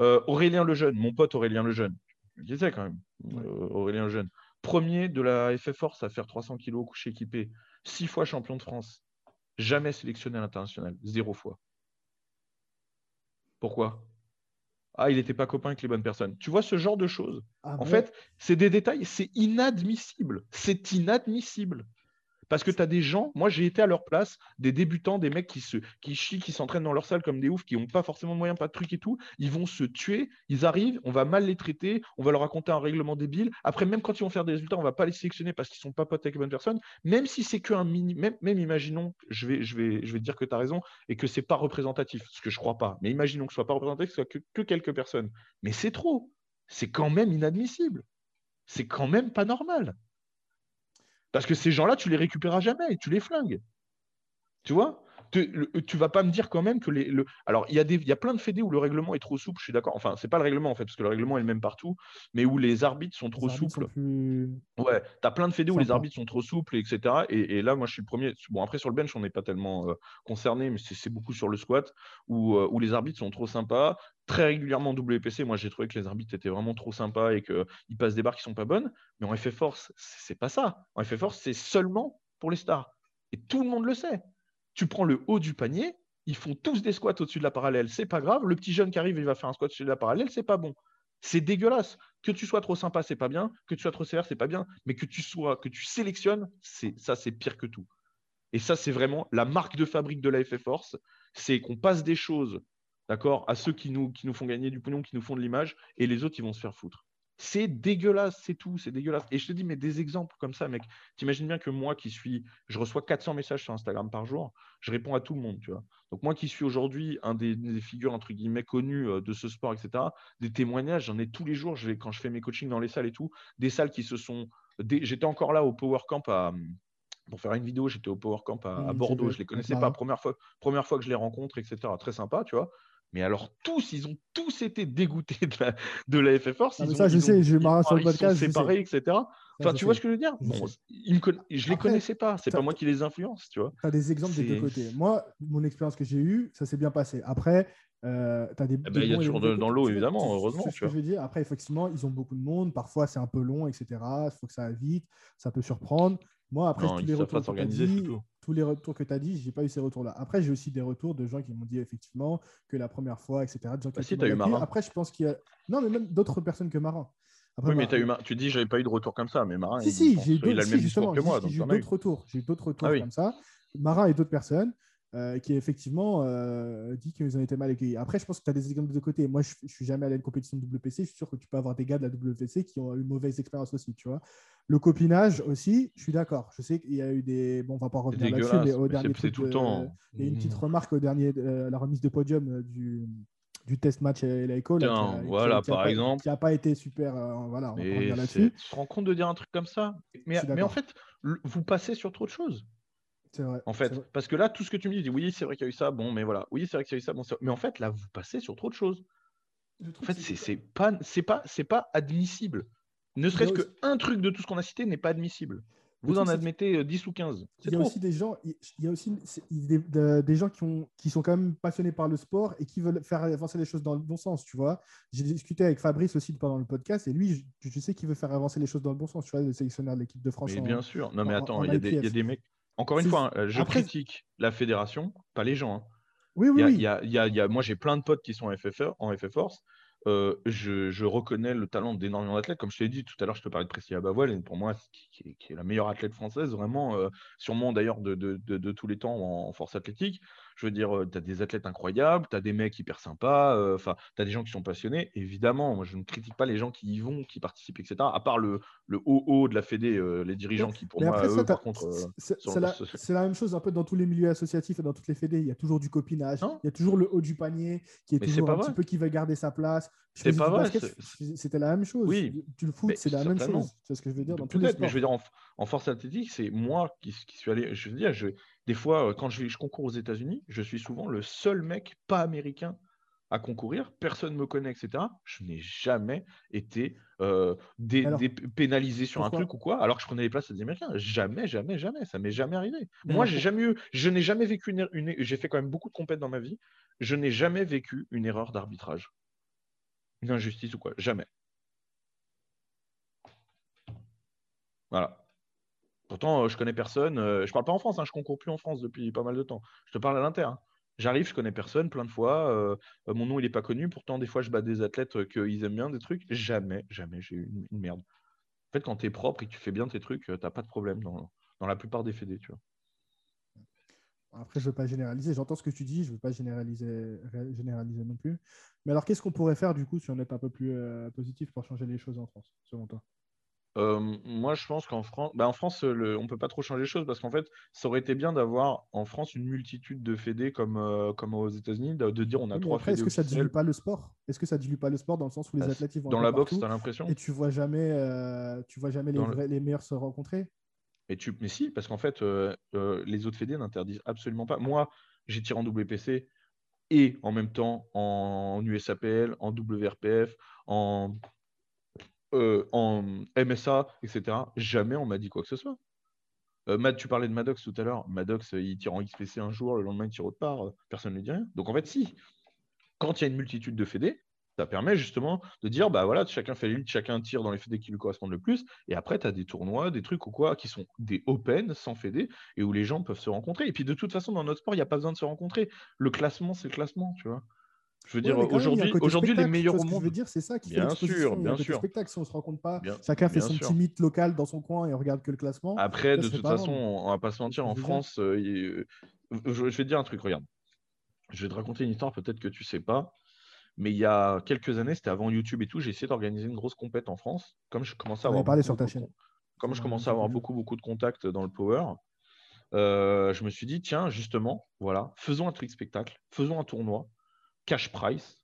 Euh, Aurélien Lejeune, mon pote Aurélien Lejeune, je le disais quand même, euh, Aurélien Lejeune, premier de la FF Force à faire 300 kg au coucher équipé, six fois champion de France, jamais sélectionné à l'international, zéro fois. Pourquoi? Ah, il n'était pas copain avec les bonnes personnes. Tu vois ce genre de choses? Ah en fait, c'est des détails, c'est inadmissible. C'est inadmissible. Parce que tu as des gens, moi j'ai été à leur place, des débutants, des mecs qui se qui chient, qui s'entraînent dans leur salle comme des oufs, qui n'ont pas forcément de moyens, pas de trucs et tout. Ils vont se tuer, ils arrivent, on va mal les traiter, on va leur raconter un règlement débile. Après, même quand ils vont faire des résultats, on va pas les sélectionner parce qu'ils sont pas potes avec les bonnes personnes. Même si c'est qu'un mini, même, même imaginons, je vais, je vais, je vais dire que tu as raison et que c'est pas représentatif, ce que je crois pas. Mais imaginons que ce soit pas représentatif, que ce soit que, que quelques personnes. Mais c'est trop. C'est quand même inadmissible. C'est quand même pas normal. Parce que ces gens-là, tu les récupéreras jamais, tu les flingues. Tu vois? Tu, tu vas pas me dire quand même que les. Le... Alors, il y, a des, y a plein de fédés où le règlement est trop souple, je suis d'accord. Enfin, c'est pas le règlement en fait, parce que le règlement est le même partout, mais où les arbitres sont trop souples. Ouais, tu as plein de fédés où les arbitres sont trop souples, etc. Et, là, moi, je suis le premier. Bon, après, sur le bench, on n'est pas tellement euh, concerné, mais c'est beaucoup sur le squat, où, euh, où les arbitres sont trop sympas. Très régulièrement en WPC, moi j'ai trouvé que les arbitres étaient vraiment trop sympas et qu'ils passent des barres qui sont pas bonnes. Mais en effet force, c'est pas ça. En effet force, c'est seulement pour les stars. Et tout le monde le sait tu prends le haut du panier, ils font tous des squats au-dessus de la parallèle, c'est pas grave. Le petit jeune qui arrive, il va faire un squat au-dessus de la parallèle, c'est pas bon. C'est dégueulasse. Que tu sois trop sympa, c'est pas bien. Que tu sois trop sévère, c'est pas bien. Mais que tu sois, que tu sélectionnes, ça, c'est pire que tout. Et ça, c'est vraiment la marque de fabrique de la FF Force, c'est qu'on passe des choses, d'accord, à ceux qui nous, qui nous font gagner du pognon, qui nous font de l'image, et les autres, ils vont se faire foutre. C'est dégueulasse, c'est tout, c'est dégueulasse. Et je te dis, mais des exemples comme ça, mec. T'imagines bien que moi qui suis, je reçois 400 messages sur Instagram par jour, je réponds à tout le monde, tu vois. Donc moi qui suis aujourd'hui un des, figures, entre guillemets, connues euh, de ce sport, etc., des témoignages, j'en ai tous les jours, je quand je fais mes coachings dans les salles et tout, des salles qui se sont... J'étais encore là au Power Camp à, pour faire une vidéo, j'étais au Power Camp à, mmh, Bordeaux, je les connaissais pas, première fois, première fois que je les rencontre, etc. Très sympa, tu vois. Mais alors, tous, ils ont tous été dégoûtés de la, de la FF Force. Ah, ça, je sais, j'ai marre sur le podcast. séparés, etc. Enfin, tu vois ce que je veux dire? Bon, Je ne les connaissais pas. C'est pas moi qui les influence, tu vois. Tu as des exemples des deux côtés. Moi, mon expérience que j'ai eue, ça s'est bien passé. Après, euh, tu as des. Eh ben, il y a toujours dans l'eau, évidemment, heureusement. Ce que je veux dire. Après, effectivement, ils ont beaucoup de monde. Parfois, c'est un peu long, etc. Il faut que ça aille vite. Ça peut surprendre. Moi, après, tous, les retours que dit, tous les retours que tu as dit, je n'ai pas eu ces retours-là. Après, j'ai aussi des retours de gens qui m'ont dit effectivement que la première fois, etc. gens qui bah, as eu Marin. Après, je pense qu'il y a. Non, mais même d'autres personnes que Marin. oui, mais as eu tu dis, j'avais pas eu de retour comme ça, mais Marin, si, si, j'ai eu. J'ai d'autres retours. J'ai eu d'autres retours ah comme ça. Marin et d'autres personnes. Euh, qui effectivement euh, dit qu'ils ont été mal accueillis. Après, je pense que tu as des exemples de côtés. Moi, je ne suis jamais allé à une compétition de WPC. Je suis sûr que tu peux avoir des gars de la WPC qui ont eu une mauvaise expérience aussi, tu vois. Le copinage aussi, je suis d'accord. Je sais qu'il y a eu des. Bon, on va pas revenir là-dessus, mais au dernier truc, tout le temps. il y a une petite remarque au dernier, euh, la remise de podium du, du test match à la école. voilà, par exemple. Qui n'a pas été super. voilà, on va là-dessus. Tu te rends compte de dire un truc comme ça? Mais, mais en fait, vous passez sur trop de choses. Vrai, en fait, parce que là, tout ce que tu me dis, oui, c'est vrai qu'il y a eu ça, bon, mais voilà, oui, c'est vrai qu'il y a eu ça, bon, mais en fait, là, vous passez sur trop de choses. En fait, c'est pas, c'est pas, c'est pas admissible. Ne serait-ce qu'un truc de tout ce qu'on a cité n'est pas admissible. Vous en admettez 10 euh, ou 15. Il y a aussi des gens, il y a aussi des, gens qui, ont, qui sont quand même passionnés par le sport et qui veulent faire avancer les choses dans le bon sens, tu vois. J'ai discuté avec Fabrice aussi pendant le podcast et lui, je, sais qu'il veut faire avancer les choses dans le bon sens, tu vois, le sélectionneur de l'équipe de France. Mais bien sûr. Non, mais attends, il y, y, a des mecs, encore une fois, hein, je critique la fédération, pas les gens. Hein. Oui, oui. Y a, y a, moi, j'ai plein de potes qui sont en FF, en FF Force. Euh, je, reconnais le talent d'énormément d'athlètes. Comme je t'ai dit tout à l'heure, je te parlais de Priscilla Bavoil, pour moi, qui, est la meilleure athlète française, vraiment, euh, sûrement d'ailleurs de, de, tous les temps en force athlétique. Je veux dire, euh, tu as des athlètes incroyables, tu as des mecs hyper sympas, euh, enfin, tu as des gens qui sont passionnés. Évidemment, moi, je ne critique pas les gens qui y vont, qui participent, etc. À part le, le haut haut de la Fédé, euh, les dirigeants qui, pour moi, eux, par contre. c'est la, même chose un peu dans tous les milieux associatifs et dans toutes les Fédés. Il y a toujours du copinage, il y a toujours le haut du panier qui est toujours un petit peu qui veut garder sa place. C'est pas vrai. C'était la même chose. Oui. Tu le foot, c'est la même chose. C'est ce que je veux dire dans tous les mais je veux dire, en, force athlétique, c'est moi qui, qui, suis allé. Je veux dire, je, des fois, euh, quand je, je concours aux États-Unis, je suis souvent le seul mec pas américain à concourir, personne ne me connaît, etc. Je n'ai jamais été euh, pénalisé sur un truc ou quoi, alors que je prenais les places des Américains. Jamais, jamais, jamais. Ça m'est jamais arrivé. Moi, j'ai jamais eu, je n'ai jamais vécu une, une j'ai fait quand même beaucoup de compètes dans ma vie. Je n'ai jamais vécu une erreur d'arbitrage, une injustice ou quoi. Jamais. Voilà. Pourtant, euh, je connais personne. Euh, je parle pas en France, hein, je concours plus en France depuis pas mal de temps. Je te parle à l'inter. Hein. J'arrive, je connais personne plein de fois. Euh, mon nom, il n'est pas connu. Pourtant, des fois, je bats des athlètes qu'ils aiment bien, des trucs. Jamais, jamais j'ai eu une, merde. En fait, quand tu es propre et que tu fais bien tes trucs, tu n'as pas de problème dans, dans la plupart des fédés, tu vois. Après, je ne veux pas généraliser. J'entends ce que tu dis. Je ne veux pas généraliser, généraliser non plus. Mais alors, qu'est-ce qu'on pourrait faire du coup si on est un peu plus positif pour changer les choses en France, selon toi? Euh, moi, je pense qu'en France, bah, France, le... on peut pas trop changer les choses parce qu'en fait, ça aurait été bien d'avoir en France une multitude de fédés comme, euh, comme aux États-unis, de, dire on a trois après, Est-ce que ça dilue pas le sport? Est-ce que ça dilue pas le sport dans le sens où les bah, athlètes vont dans la boxe, tu as l'impression. Et tu vois jamais, tu vois jamais les, les meilleurs se rencontrer? Mais, tu... mais si, parce qu'en fait, les autres fédés n'interdisent absolument pas. Moi, j'ai tiré en WPC et en même temps en USAPL, en WRPF, en, euh, en MSA, etc. Jamais on m'a dit quoi que ce soit. Euh, Matt, tu parlais de Maddox tout à l'heure. Maddox, il tire en XPC un jour, le lendemain, il tire autre part. Personne ne lui dit rien. Donc en fait, si. Quand il y a une multitude de fédés, ça permet justement de dire bah voilà, chacun fait l'élite, chacun tire dans les fédés qui lui correspondent le plus. Et après, tu as des tournois, des trucs ou quoi, qui sont des open sans fédés et où les gens peuvent se rencontrer. Et puis de toute façon, dans notre sport, il n'y a pas besoin de se rencontrer. Le classement, c'est le classement, tu vois. Je veux dire, aujourd'hui, aujourd'hui les meilleurs au monde. je veux dire, c'est ça qui bien fait sûr, bien sûr. spectacle si on se rend compte pas. chacun fait son petit mythe local dans son coin et regarde que le classement. Après, de toute façon, on, va pas se mentir, en France, euh, je, vais te dire un truc, regarde. Je vais te raconter une histoire, peut-être que tu sais pas. Mais il y a quelques années, c'était avant YouTube et tout, j'ai essayé d'organiser une grosse compète en France. Comme je commençais à avoir. parlé sur ta chaîne. Comme je commençais à avoir beaucoup, beaucoup de contacts dans le Power, euh, je me suis dit, tiens, justement, voilà, faisons un truc spectacle, faisons un tournoi, cash price,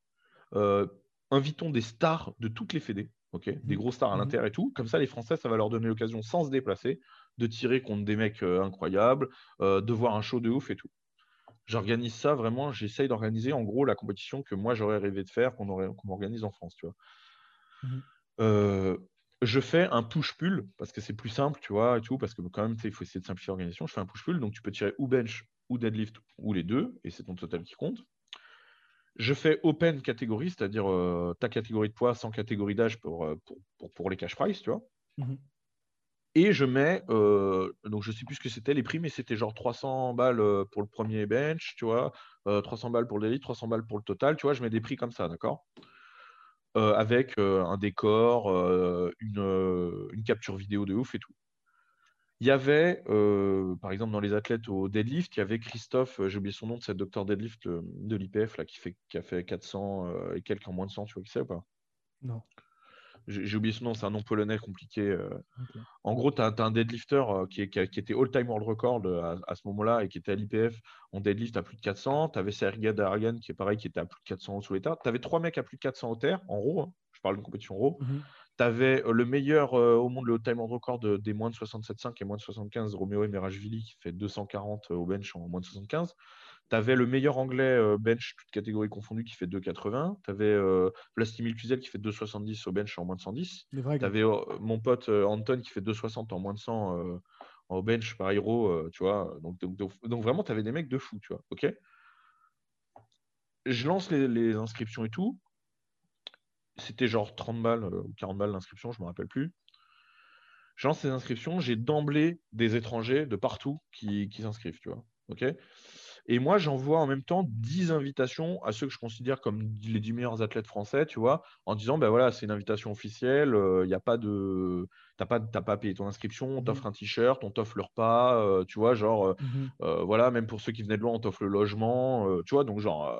euh, invitons des stars de toutes les fédés, ok, des mhm. gros stars à mhm. l'intérieur et tout. Comme ça, les Français, ça va leur donner l'occasion, sans se déplacer, de tirer contre des mecs euh, incroyables, de voir un show de ouf et tout j'organise ça vraiment, j'essaye d'organiser en gros la compétition que moi j'aurais rêvé de faire, qu'on organise en France, tu vois. Euh, je fais un push-pull parce que c'est plus simple, tu vois, et tout, parce que quand même, il faut essayer de simplifier l'organisation. Je fais un push-pull, donc tu peux tirer ou bench ou deadlift ou les deux, et c'est ton total qui compte. Je fais open catégorie, c'est-à-dire euh, ta catégorie de poids sans catégorie d'âge pour, euh, pour, pour, les cash price, tu vois. Mmh et je mets, euh, donc je sais plus ce que c'était les prix, mais c'était genre 300 balles pour le premier bench, tu vois, 300 euh, balles pour l'élite, 300 balles pour le total, tu vois, je mets des prix comme ça, d'accord Avec un décor, une, une, capture vidéo de ouf et tout. Il y avait, par exemple, dans les athlètes au deadlift, il y avait Christophe, j'ai oublié son nom, de cette docteur deadlift de l'IPF, là, qui, fait, qui a fait 400 et quelques en moins de 100, tu vois qui c'est ou pas? Non j'ai oublié son nom, c'est un nom polonais compliqué. Euh. En gros, tu as, un deadlifter euh, qui, était all-time world record euh, à, ce moment-là et qui était à l'IPF en deadlift à plus de 400. Tu avais Sergei qui est pareil, qui était à plus de 400 sous l'état. Tu avais trois mecs à plus de 400 au terre, en raw. Hein. Je parle d'une compétition raw. Mhm. Tu avais le meilleur au monde, le world record des moins de 67,5 et moins de 75, Romeo Emerashvili qui fait 240 au bench en moins de 75. Tu avais le meilleur anglais euh, bench, toute catégorie confondue, qui fait 2,80. Tu avais euh, Vlastimil Cluzel qui fait 2,70 au bench en moins de 110. Tu avais euh, mon pote euh, Anton qui fait 2,60 en moins de 100 au bench par hero, tu vois. Donc, donc, vraiment, tu avais des mecs de fou, tu vois. OK? Je lance les, inscriptions et tout. C'était genre 30 balles ou 40 balles l'inscription, je ne me rappelle plus. Je lance les inscriptions, j'ai d'emblée des étrangers de partout qui, qui s'inscrivent, tu vois. OK? Et moi, j'envoie en même temps 10 invitations à ceux que je considère comme les 10 meilleurs athlètes français, tu vois, en disant, ben voilà, c'est une invitation officielle, il euh, n'y a pas de. Tu n'as pas, pas payé ton inscription, on mmh t'offre un t-shirt, on t'offre le repas, euh, tu vois, genre, euh, mmh voilà, même pour ceux qui venaient de loin, on t'offre le logement, tu vois, donc genre,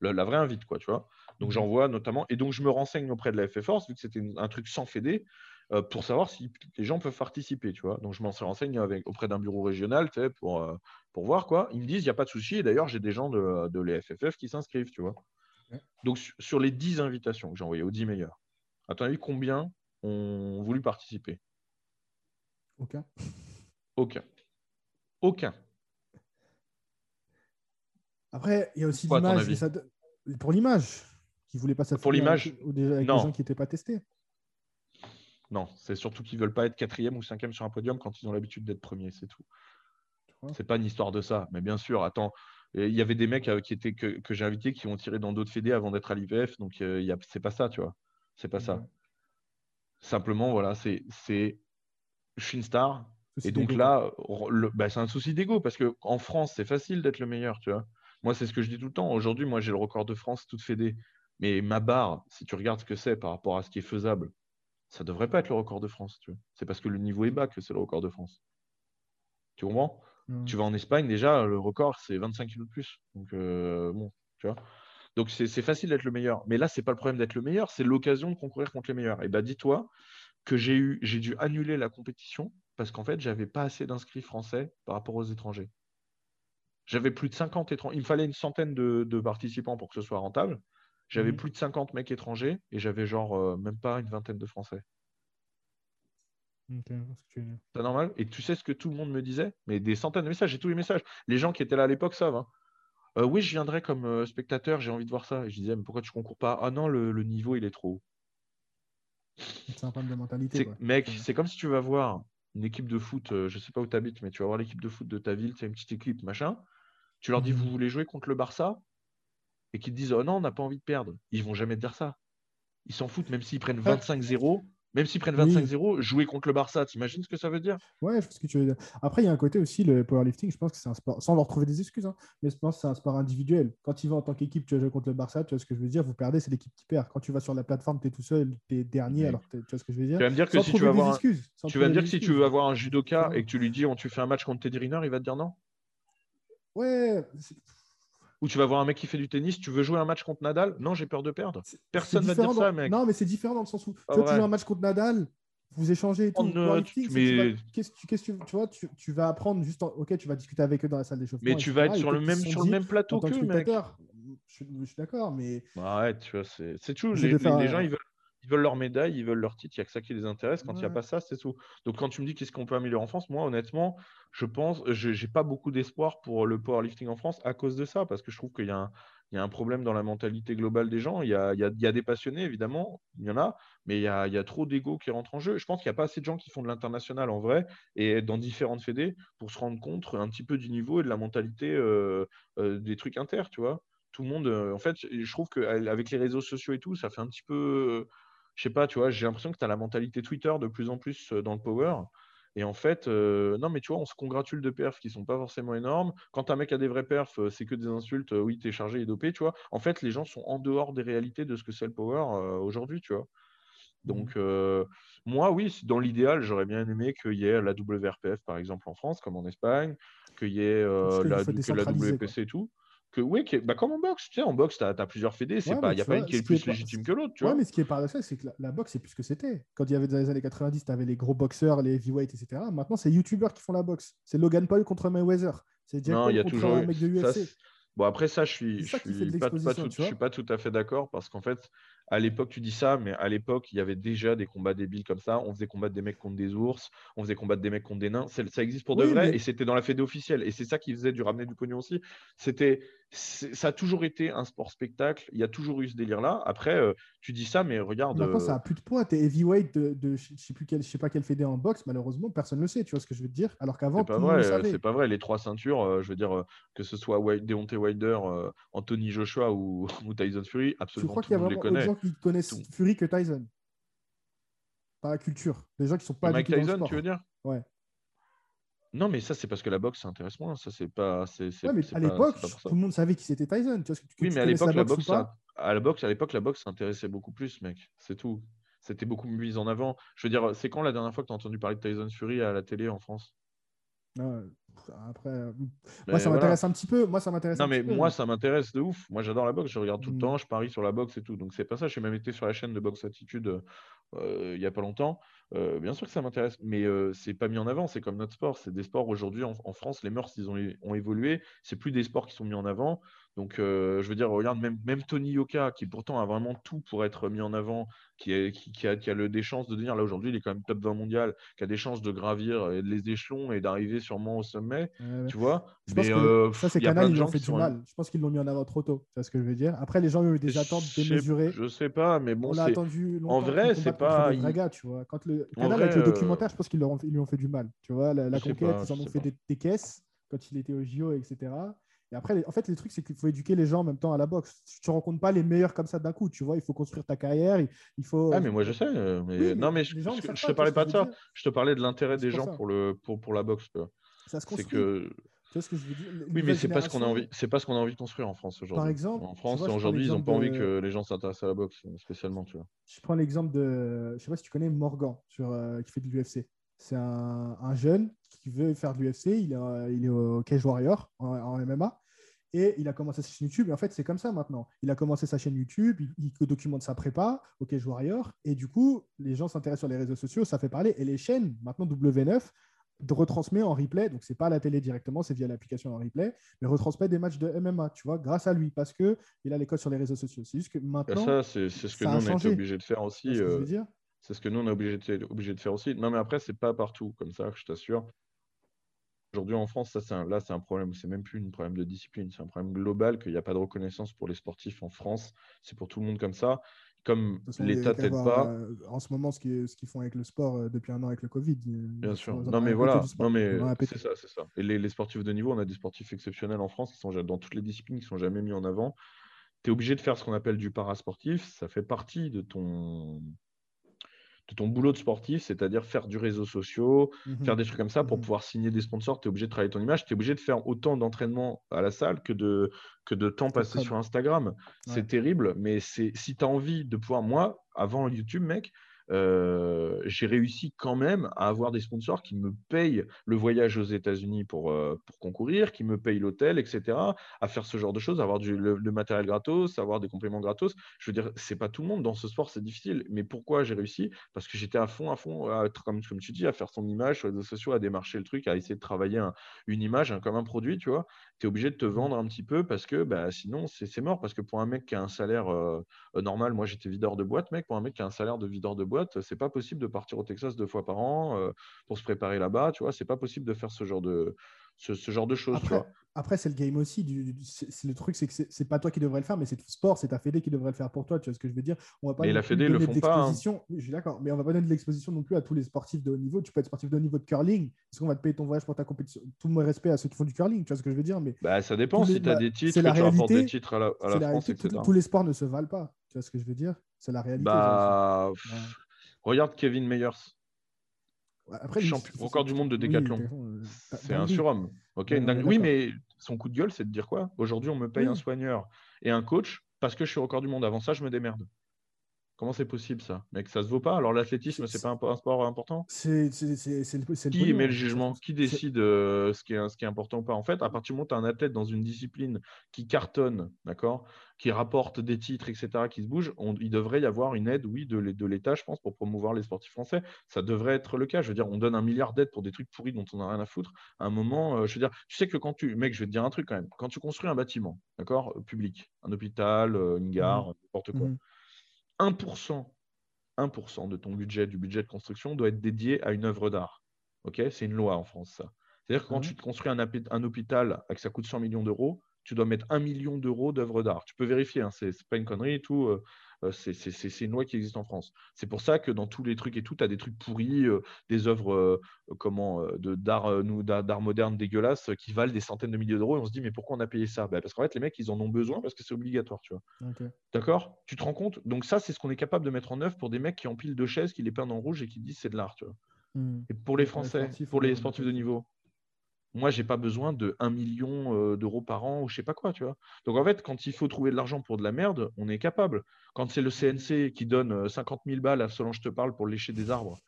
la, vraie invite, quoi, tu vois. Donc j'envoie notamment, et donc je me renseigne auprès de la FF Force, vu que c'était un truc sans fédé, euh, pour savoir si les gens peuvent participer, tu vois. Donc je m'en renseigne avec, auprès d'un bureau régional, tu sais, pour, euh, pour voir quoi. Ils me disent, il n'y a pas de souci. Et d'ailleurs, j'ai des gens de, de l'EFFF qui s'inscrivent, tu vois. Donc sur les 10 invitations que j'ai envoyées aux 10 meilleurs, à ton avis, combien ont voulu participer? Aucun. Aucun. Aucun. Après, il y a aussi l'image. Pour l'image, qui voulait pas Pour l'image, avec, des gens qui n'étaient pas testés. Non, c'est surtout qu'ils veulent pas être quatrième ou cinquième sur un podium quand ils ont l'habitude d'être premiers, c'est tout. C'est pas une histoire de ça. Mais bien sûr, attends, il y avait des mecs euh, qui étaient, que, j'ai invités qui ont tiré dans d'autres fédés avant d'être à l'IPF, donc euh, c'est pas ça, tu vois. C'est pas ça. Simplement, voilà, c'est je suis une star. Et donc là, bah, c'est un souci d'ego parce qu'en France, c'est facile d'être le meilleur, tu vois. Moi, c'est ce que je dis tout le temps. Aujourd'hui, moi, j'ai le record de France toute fédé. Mais ma barre, si tu regardes ce que c'est par rapport à ce qui est faisable, ça devrait pas être le record de France. C'est parce que le niveau est bas que c'est le record de France. Tu comprends? Tu vas en Espagne, déjà, le record, c'est 25 kilos de plus. Donc, euh, bon, tu vois. Donc, c'est facile d'être le meilleur. Mais là, c'est pas le problème d'être le meilleur, c'est l'occasion de concourir contre les meilleurs. Et bah, dis-toi que j'ai eu, j'ai dû annuler la compétition parce qu'en fait, j'avais pas assez d'inscrits français par rapport aux étrangers. J'avais plus de 50 étrangers. Il me fallait une centaine de, participants pour que ce soit rentable. J'avais mhm. plus de 50 mecs étrangers et j'avais genre euh, même pas une vingtaine de Français. c'est normal. Et tu sais ce que tout le monde me disait? Mais des centaines de messages, j'ai tous les messages. Les gens qui étaient là à l'époque savent. Hein. Euh, oui, je viendrai comme euh, spectateur, j'ai envie de voir ça. Et je disais, mais pourquoi tu concours pas? Ah non, le, niveau, il est trop haut. C'est un problème de mentalité. Mec, c'est comme si tu vas voir une équipe de foot, je je sais pas où tu habites, mais tu vas voir l'équipe de foot de ta ville, c'est une petite équipe, machin. Tu leur dis, vous mmh. voulez jouer contre le Barça? Et qu'ils te disent, oh non, on n'a pas envie de perdre. Ils vont jamais te dire ça. Ils s'en foutent, même s'ils prennent 25-0. Même s'ils prennent 25-0, jouer contre le Barça, t'imagines ce que ça veut dire? Ouais, je pense que tu veux dire. Après, il y a un côté aussi, le powerlifting, je pense que c'est un sport, sans leur trouver des excuses, hein, mais je pense que c'est un sport individuel. Quand tu vas en tant qu'équipe, tu vas jouer contre le Barça, tu vois ce que je veux dire, vous perdez, c'est l'équipe qui perd. Quand tu vas sur la plateforme, tu es tout seul, tu es dernier, alors tu vois ce que je veux dire? Tu vas me dire que si tu vas avoir un... tu vas me dire que si tu veux avoir un judoka et que tu lui dis, on, tu fais un match contre Teddy Riner, il va te dire non? Ouais, ou tu vas voir un mec qui fait du tennis, tu veux jouer un match contre Nadal? Non, j'ai peur de perdre. Personne ne va dire ça, mec. Non, mais c'est différent dans le sens où tu, joues un match contre Nadal, vous échangez et tout. mais... Qu'est-ce que tu, tu, vois, tu, vas apprendre juste. Ok, tu vas discuter avec eux dans la salle d'échauffement. Mais tu vas être sur le même, sur le même plateau que mec. Je, suis d'accord, mais. Bah ouais, tu vois, c'est tout. Les, les, gens, ils veulent ils veulent leur médaille, ils veulent leur titre, il n'y a que ça qui les intéresse. Quand il n'y a pas ça, c'est tout. Donc quand tu me dis qu'est-ce qu'on peut améliorer en France, moi honnêtement, je pense, je n'ai pas beaucoup d'espoir pour le powerlifting en France à cause de ça, parce que je trouve qu'il y, a un problème dans la mentalité globale des gens. Il y a, des passionnés, évidemment, il y en a, mais il y a, trop d'ego qui rentrent en jeu. Je pense qu'il n'y a pas assez de gens qui font de l'international en vrai et dans différentes fédés pour se rendre compte un petit peu du niveau et de la mentalité euh, euh, des trucs inter, tu vois. Tout le monde, euh, en fait, je trouve qu'avec les réseaux sociaux et tout, ça fait un petit peu je sais pas, tu vois, j'ai l'impression que tu as la mentalité Twitter de plus en plus euh, dans le power. Et en fait, euh, non, mais tu vois, on se congratule de perfs qui sont pas forcément énormes. Quand un mec a des vrais perfs, euh, c'est que des insultes. oui, t'es chargé et dopé, tu vois. En fait, les gens sont en dehors des réalités de ce que c'est le power aujourd'hui, tu vois. Donc, mmh. moi, oui, dans l'idéal, j'aurais bien aimé qu'il y ait la WRPF, par exemple, en France, comme en Espagne, qu'il y ait la, que la WPC et tout oui, bah, comme en boxe, tu sais, en boxe, tu as, plusieurs fédés, il n'y a pas une qui est plus légitime que l'autre. Ouais, mais ce qui est paradoxal, c'est que la, boxe, c'est plus ce que c'était. Quand il y avait dans les années 90, tu avais les gros boxeurs, les heavyweights, etc. Maintenant, c'est YouTubeurs qui font la boxe. C'est Logan Paul contre Mayweather. C'est Jack Paul contre toujours... un mec de UFC. Bon, après, ça, je suis, je suis, pas, tout, je suis pas tout à fait d'accord parce qu'en fait, à l'époque, tu dis ça, mais à l'époque, il y avait déjà des combats débiles comme ça. On faisait combattre des mecs contre des ours, on faisait combattre des mecs contre des nains. Ça existe pour de vrai et c'était dans la fédé officielle. Et c'est ça qui faisait du ramener du pognon aussi. C'était, ça a toujours été un sport spectacle. Il y a toujours eu ce délire-là. Après, euh, tu dis ça, mais regarde. Maintenant, ça a plus de poids. Tu es heavyweight de, de, je sais plus quel, je sais pas quelle fédé en boxe. Malheureusement, personne ne le sait. Tu vois ce que je veux te dire Alors qu'avant, c'est pas vrai. C'est pas vrai. Les trois ceintures, euh, je veux dire, euh, que ce soit Deontay Wilder, Anthony Joshua ou, [LAUGHS] Tyson Fury, absolument. Y a vraiment des gens qui connaissent Fury que Tyson. Pas la culture. Des gens qui sont pas Mike Tyson, tu veux dire? Ouais. Non, mais ça, c'est parce que la boxe, ça intéresse moins. Ça, c'est pas. C'est, ouais, mais à l'époque, tout le monde savait qui c'était Tyson. Tu vois, que, oui, mais à l'époque, la boxe, à la boxe, à l'époque, la boxe s'intéressait beaucoup plus, mec. C'est tout. C'était beaucoup mis en avant. Je veux dire, c'est quand la dernière fois que tu as entendu parler de Tyson Fury à la télé en France? Après, euh, moi, ça m'intéresse un petit peu. Moi, ça m'intéresse. Non, mais moi, ça m'intéresse de ouf. Moi, j'adore la boxe. Je regarde tout le mm. temps. Je parie sur la boxe et tout. Donc, c'est pas ça. J'ai même été sur la chaîne de Boxe Attitude euh, il y a pas longtemps. Euh, bien sûr que ça m'intéresse, mais c'est pas mis en avant. C'est comme notre sport. C'est des sports aujourd'hui en, France. Les mœurs, ils ont, ont évolué. C'est plus des sports qui sont mis en avant. Donc, je veux dire, regarde, même, même Tony Yoka, qui pourtant a vraiment tout pour être mis en avant, qui, est, qui, a, qui a le, des chances de devenir, là aujourd'hui, il est quand même top 20 mondial, qui a des chances de gravir les échelons et d'arriver sûrement au sommet, tu vois. mais, euh, ça, c'est Canal, ils l'ont fait du mal. Je pense qu'ils l'ont mis en avant trop tôt, c'est ce que je veux dire. Après, les gens ont eu des attentes démesurées. Je sais pas, mais bon, on l'a attendu En vrai, c'est pas. Draga, tu vois. Quand le Canal, avec le euh, documentaire, je pense qu'ils lui ont fait du mal. Tu vois, la, conquête, ils en ont fait des, caisses quand il était au JO, etc. Et après, en fait, le truc, c'est qu'il faut éduquer les gens en même temps à la boxe. Tu ne rencontres pas les meilleurs comme ça d'un coup, tu vois. Il faut construire ta carrière. Il faut... Ah, mais moi, je sais. Euh, non, mais je, ne te parlais pas de ça. Je te parlais de l'intérêt des gens pour, le, pour, pour la boxe. Ça se construit. Que... Tu vois ce que je veux dire? Oui, mais c'est pas ce qu'on a envie. C'est pas ce qu'on a envie de construire en France aujourd'hui. Par exemple, en France aujourd'hui, ils n'ont pas envie que les gens s'intéressent à la boxe spécialement, tu vois. Je prends l'exemple de, je sais pas si tu connais Morgan sur euh, qui fait de l'UFC. C'est un, jeune qui veut faire de l'UFC. Il est, il est au Cage Warrior en, MMA. Et il a commencé sa chaîne YouTube. Et en fait, c'est comme ça maintenant. Il a commencé sa chaîne YouTube, il, documente sa prépa au Cage Warrior. Et du coup, les gens s'intéressent sur les réseaux sociaux, ça fait parler. Et les chaînes, maintenant W9, de retransmet en replay, donc c'est pas à la télé directement, c'est via l'application en replay, mais retransmet des matchs de MMA, tu vois, grâce à lui, parce que il a les codes sur les réseaux sociaux. C'est juste que maintenant. Ça, c'est ce que nous on a été obligé de faire aussi. C'est ce que nous on a obligé de, obligé de faire aussi. Non, mais après, c'est pas partout comme ça, je t'assure. Aujourd'hui en France, ça, un, là, c'est un problème. C'est même plus un problème de discipline, c'est un problème global qu'il n'y a pas de reconnaissance pour les sportifs en France. C'est pour tout le monde comme ça comme l'État t'aide pas. Euh, en ce moment, ce qu'ils font avec le sport euh, depuis un an avec le Covid. Bien sûr. Non, mais voilà. Non, mais c'est ça, c'est ça. Et les, sportifs de niveau, on a des sportifs exceptionnels en France qui sont dans toutes les disciplines, qui sont jamais mis en avant. Tu es obligé de faire ce qu'on appelle du parasportif. Ça fait partie de ton, de ton boulot de sportif, c'est-à-dire faire du réseau social, mhm. faire des trucs comme ça pour mhm. pouvoir signer des sponsors. Tu es obligé de travailler ton image, tu es obligé de faire autant d'entraînement à la salle que de, que de temps passé sur Instagram. C'est terrible, mais si tu as envie de pouvoir, moi, avant YouTube, mec, j'ai réussi quand même à avoir des sponsors qui me payent le voyage aux États-Unis pour, pour concourir, qui me payent l'hôtel, etc. À faire ce genre de choses, avoir du, le, matériel gratos, avoir des compléments gratos. Je veux dire, c'est pas tout le monde dans ce sport, c'est difficile. Mais pourquoi j'ai réussi? Parce que j'étais à fond, à fond, comme, comme tu dis, à faire son image sur les réseaux sociaux, à démarcher le truc, à essayer de travailler une image comme un produit, tu vois. Tu es obligé de te vendre un petit peu parce que bah, sinon, c'est mort. Parce que pour un mec qui a un salaire euh, normal, moi j'étais videur de boîte, mec, pour un mec qui a un salaire de videur de boîte, c'est pas possible de partir au Texas deux fois par an euh, pour se préparer là-bas. Tu vois, c'est pas possible de faire ce genre de, ce, genre de choses. Après, c'est le game aussi. Du, c'est, le truc, c'est que c'est, pas toi qui devrais le faire, mais c'est le sport, c'est ta Fédé qui devrait le faire pour toi. Tu vois ce que je veux dire On va pas mais la Fédé le font pas. Hein. Je suis d'accord, mais on va pas donner de l'exposition non plus à tous les sportifs de haut niveau. Tu peux être sportif de haut niveau de curling. Est-ce qu'on va te payer ton voyage pour ta compétition Tout mon respect à ceux qui font du curling. Tu vois ce que je veux dire mais bah, Ça dépend si tu as des titres, que tu rapportes des titres à la, France, Tous les sports ne se valent pas. Tu vois ce que je veux dire C'est la réalité. Bah, regarde Kevin Meyers. Après, champion, record du monde de décathlon. Euh, c'est un surhomme. Ok, Oui, mais son coup de gueule, c'est de dire quoi? Aujourd'hui, on me paye un soigneur et un coach parce que je suis record du monde. Avant ça, je me démerde. Comment c'est possible ça? Mec, ça se vaut pas? Alors l'athlétisme, c'est pas un, sport important? C'est le Qui met le jugement? Qui décide euh, ce, qui est, ce qui est important ou pas? En fait, à partir du moment où tu as un athlète dans une discipline qui cartonne, d'accord? Qui rapporte des titres, etc., qui se bouge, il devrait y avoir une aide, oui, de, l'État, je pense, pour promouvoir les sportifs français. Ça devrait être le cas. Je veux dire, on donne un milliard d'aides pour des trucs pourris dont on n'a rien à foutre. À un moment, euh, je veux dire, tu sais que quand tu. Mec, je vais te dire un truc quand même. Quand tu construis un bâtiment, d'accord? Public, un hôpital, euh, une gare, mmh. n'importe quoi. Mmh. 1%, 1% de ton budget, du budget de construction, doit être dédié à une œuvre d'art. C'est une loi en France, ça. C'est-à-dire que quand tu te construis un, un, hôpital et que ça coûte 100 millions d'euros, tu dois mettre 1 million d'euros d'œuvre d'art. Tu peux vérifier, hein, c'est pas une connerie et tout. Euh, c'est une loi qui existe en France. C'est pour ça que dans tous les trucs et tout, tu as des trucs pourris, euh, des œuvres euh, comment d'art moderne dégueulasse qui valent des centaines de milliers d'euros et on se dit mais pourquoi on a payé ça? Bah, Parce qu'en fait, les mecs, ils en ont besoin parce que c'est obligatoire. Tu vois. D'accord? Tu te rends compte? Donc ça, c'est ce qu'on est capable de mettre en œuvre pour des mecs qui empilent deux chaises, qui les peignent en rouge et qui disent c'est de l'art. Tu vois. Hmm. Et pour les Français, pour les sportifs de niveau, moi, j'ai pas besoin de 1 million euh, d'euros par an ou je sais pas quoi, tu vois. Donc en fait, quand il faut trouver de l'argent pour de la merde, on est capable. Quand c'est le CNC qui donne 50 euh, 000 balles à selon je te parle pour lécher des arbres.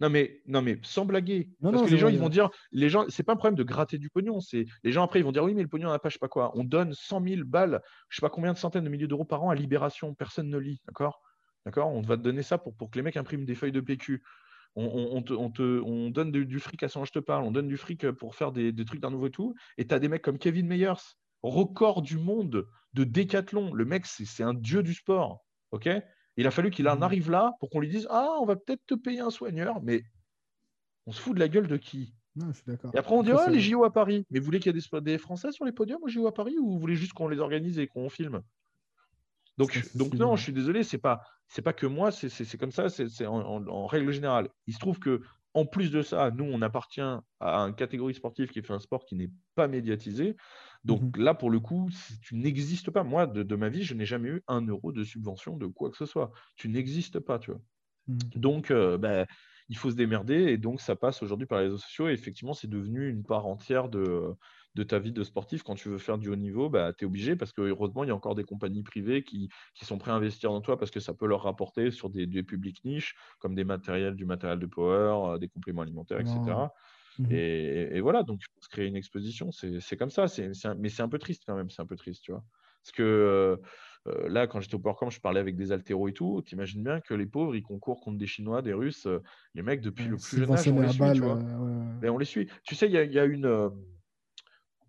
Non mais, non mais sans blaguer. parce que les gens, ils vont dire, les gens, c'est pas un problème de gratter du pognon. C'est les gens après, ils vont dire oui, mais le pognon n'a pas, je sais pas quoi. On donne 100 000 balles, je sais pas combien de centaines de milliers d'euros par an à Libération. Personne ne lit, d'accord? D'accord? On va te donner ça pour, pour que les mecs impriment des feuilles de PQ on, te, donne du, fric à ce je te parle, on donne du fric pour faire des, trucs d'un nouveau tout. Et tu as des mecs comme Kevin Meyers, record du monde de décathlon. Le mec, c'est un dieu du sport. ok? Il a fallu qu'il en mmh. arrive là pour qu'on lui dise Ah, on va peut-être te payer un soigneur, mais on se fout de la gueule de qui? Et après, on dit Ah, les JO à Paris. Mais vous voulez qu'il y ait des, Français sur les podiums aux JO à Paris ou vous voulez juste qu'on les organise et qu'on filme? Donc, donc non, je suis désolé, c'est pas c'est pas que moi, c'est comme ça, c'est en, règle générale. Il se trouve que en plus de ça, nous, on appartient à une catégorie sportive qui fait un sport qui n'est pas médiatisé. Donc mmh là, pour le coup, tu n'existes pas. Moi, de, ma vie, je n'ai jamais eu un euro de subvention de quoi que ce soit. Tu n'existes pas, tu vois. Mmh. Donc, euh, ben, il faut se démerder et donc ça passe aujourd'hui par les réseaux sociaux. Et effectivement, c'est devenu une part entière de, de ta vie de sportif. Quand tu veux faire du haut niveau, bah, tu es obligé parce que heureusement, il y a encore des compagnies privées qui, sont prêtes à investir dans toi parce que ça peut leur rapporter sur des, des publics niches, comme des matériels, du matériel de power, euh, des compléments alimentaires, etc. Mmh et, voilà, donc se créer une exposition, c'est comme ça. mais c'est un peu triste quand même, c'est un peu triste, tu vois. Parce que euh, euh, là, quand j'étais au PowerCamp, je parlais avec des altéros et tout. Tu imagines bien que les pauvres, ils concourent contre des Chinois, des Russes. les mecs, depuis le plus jeune âge, on les suit, tu vois. Mais on les suit. Tu sais, il y a, une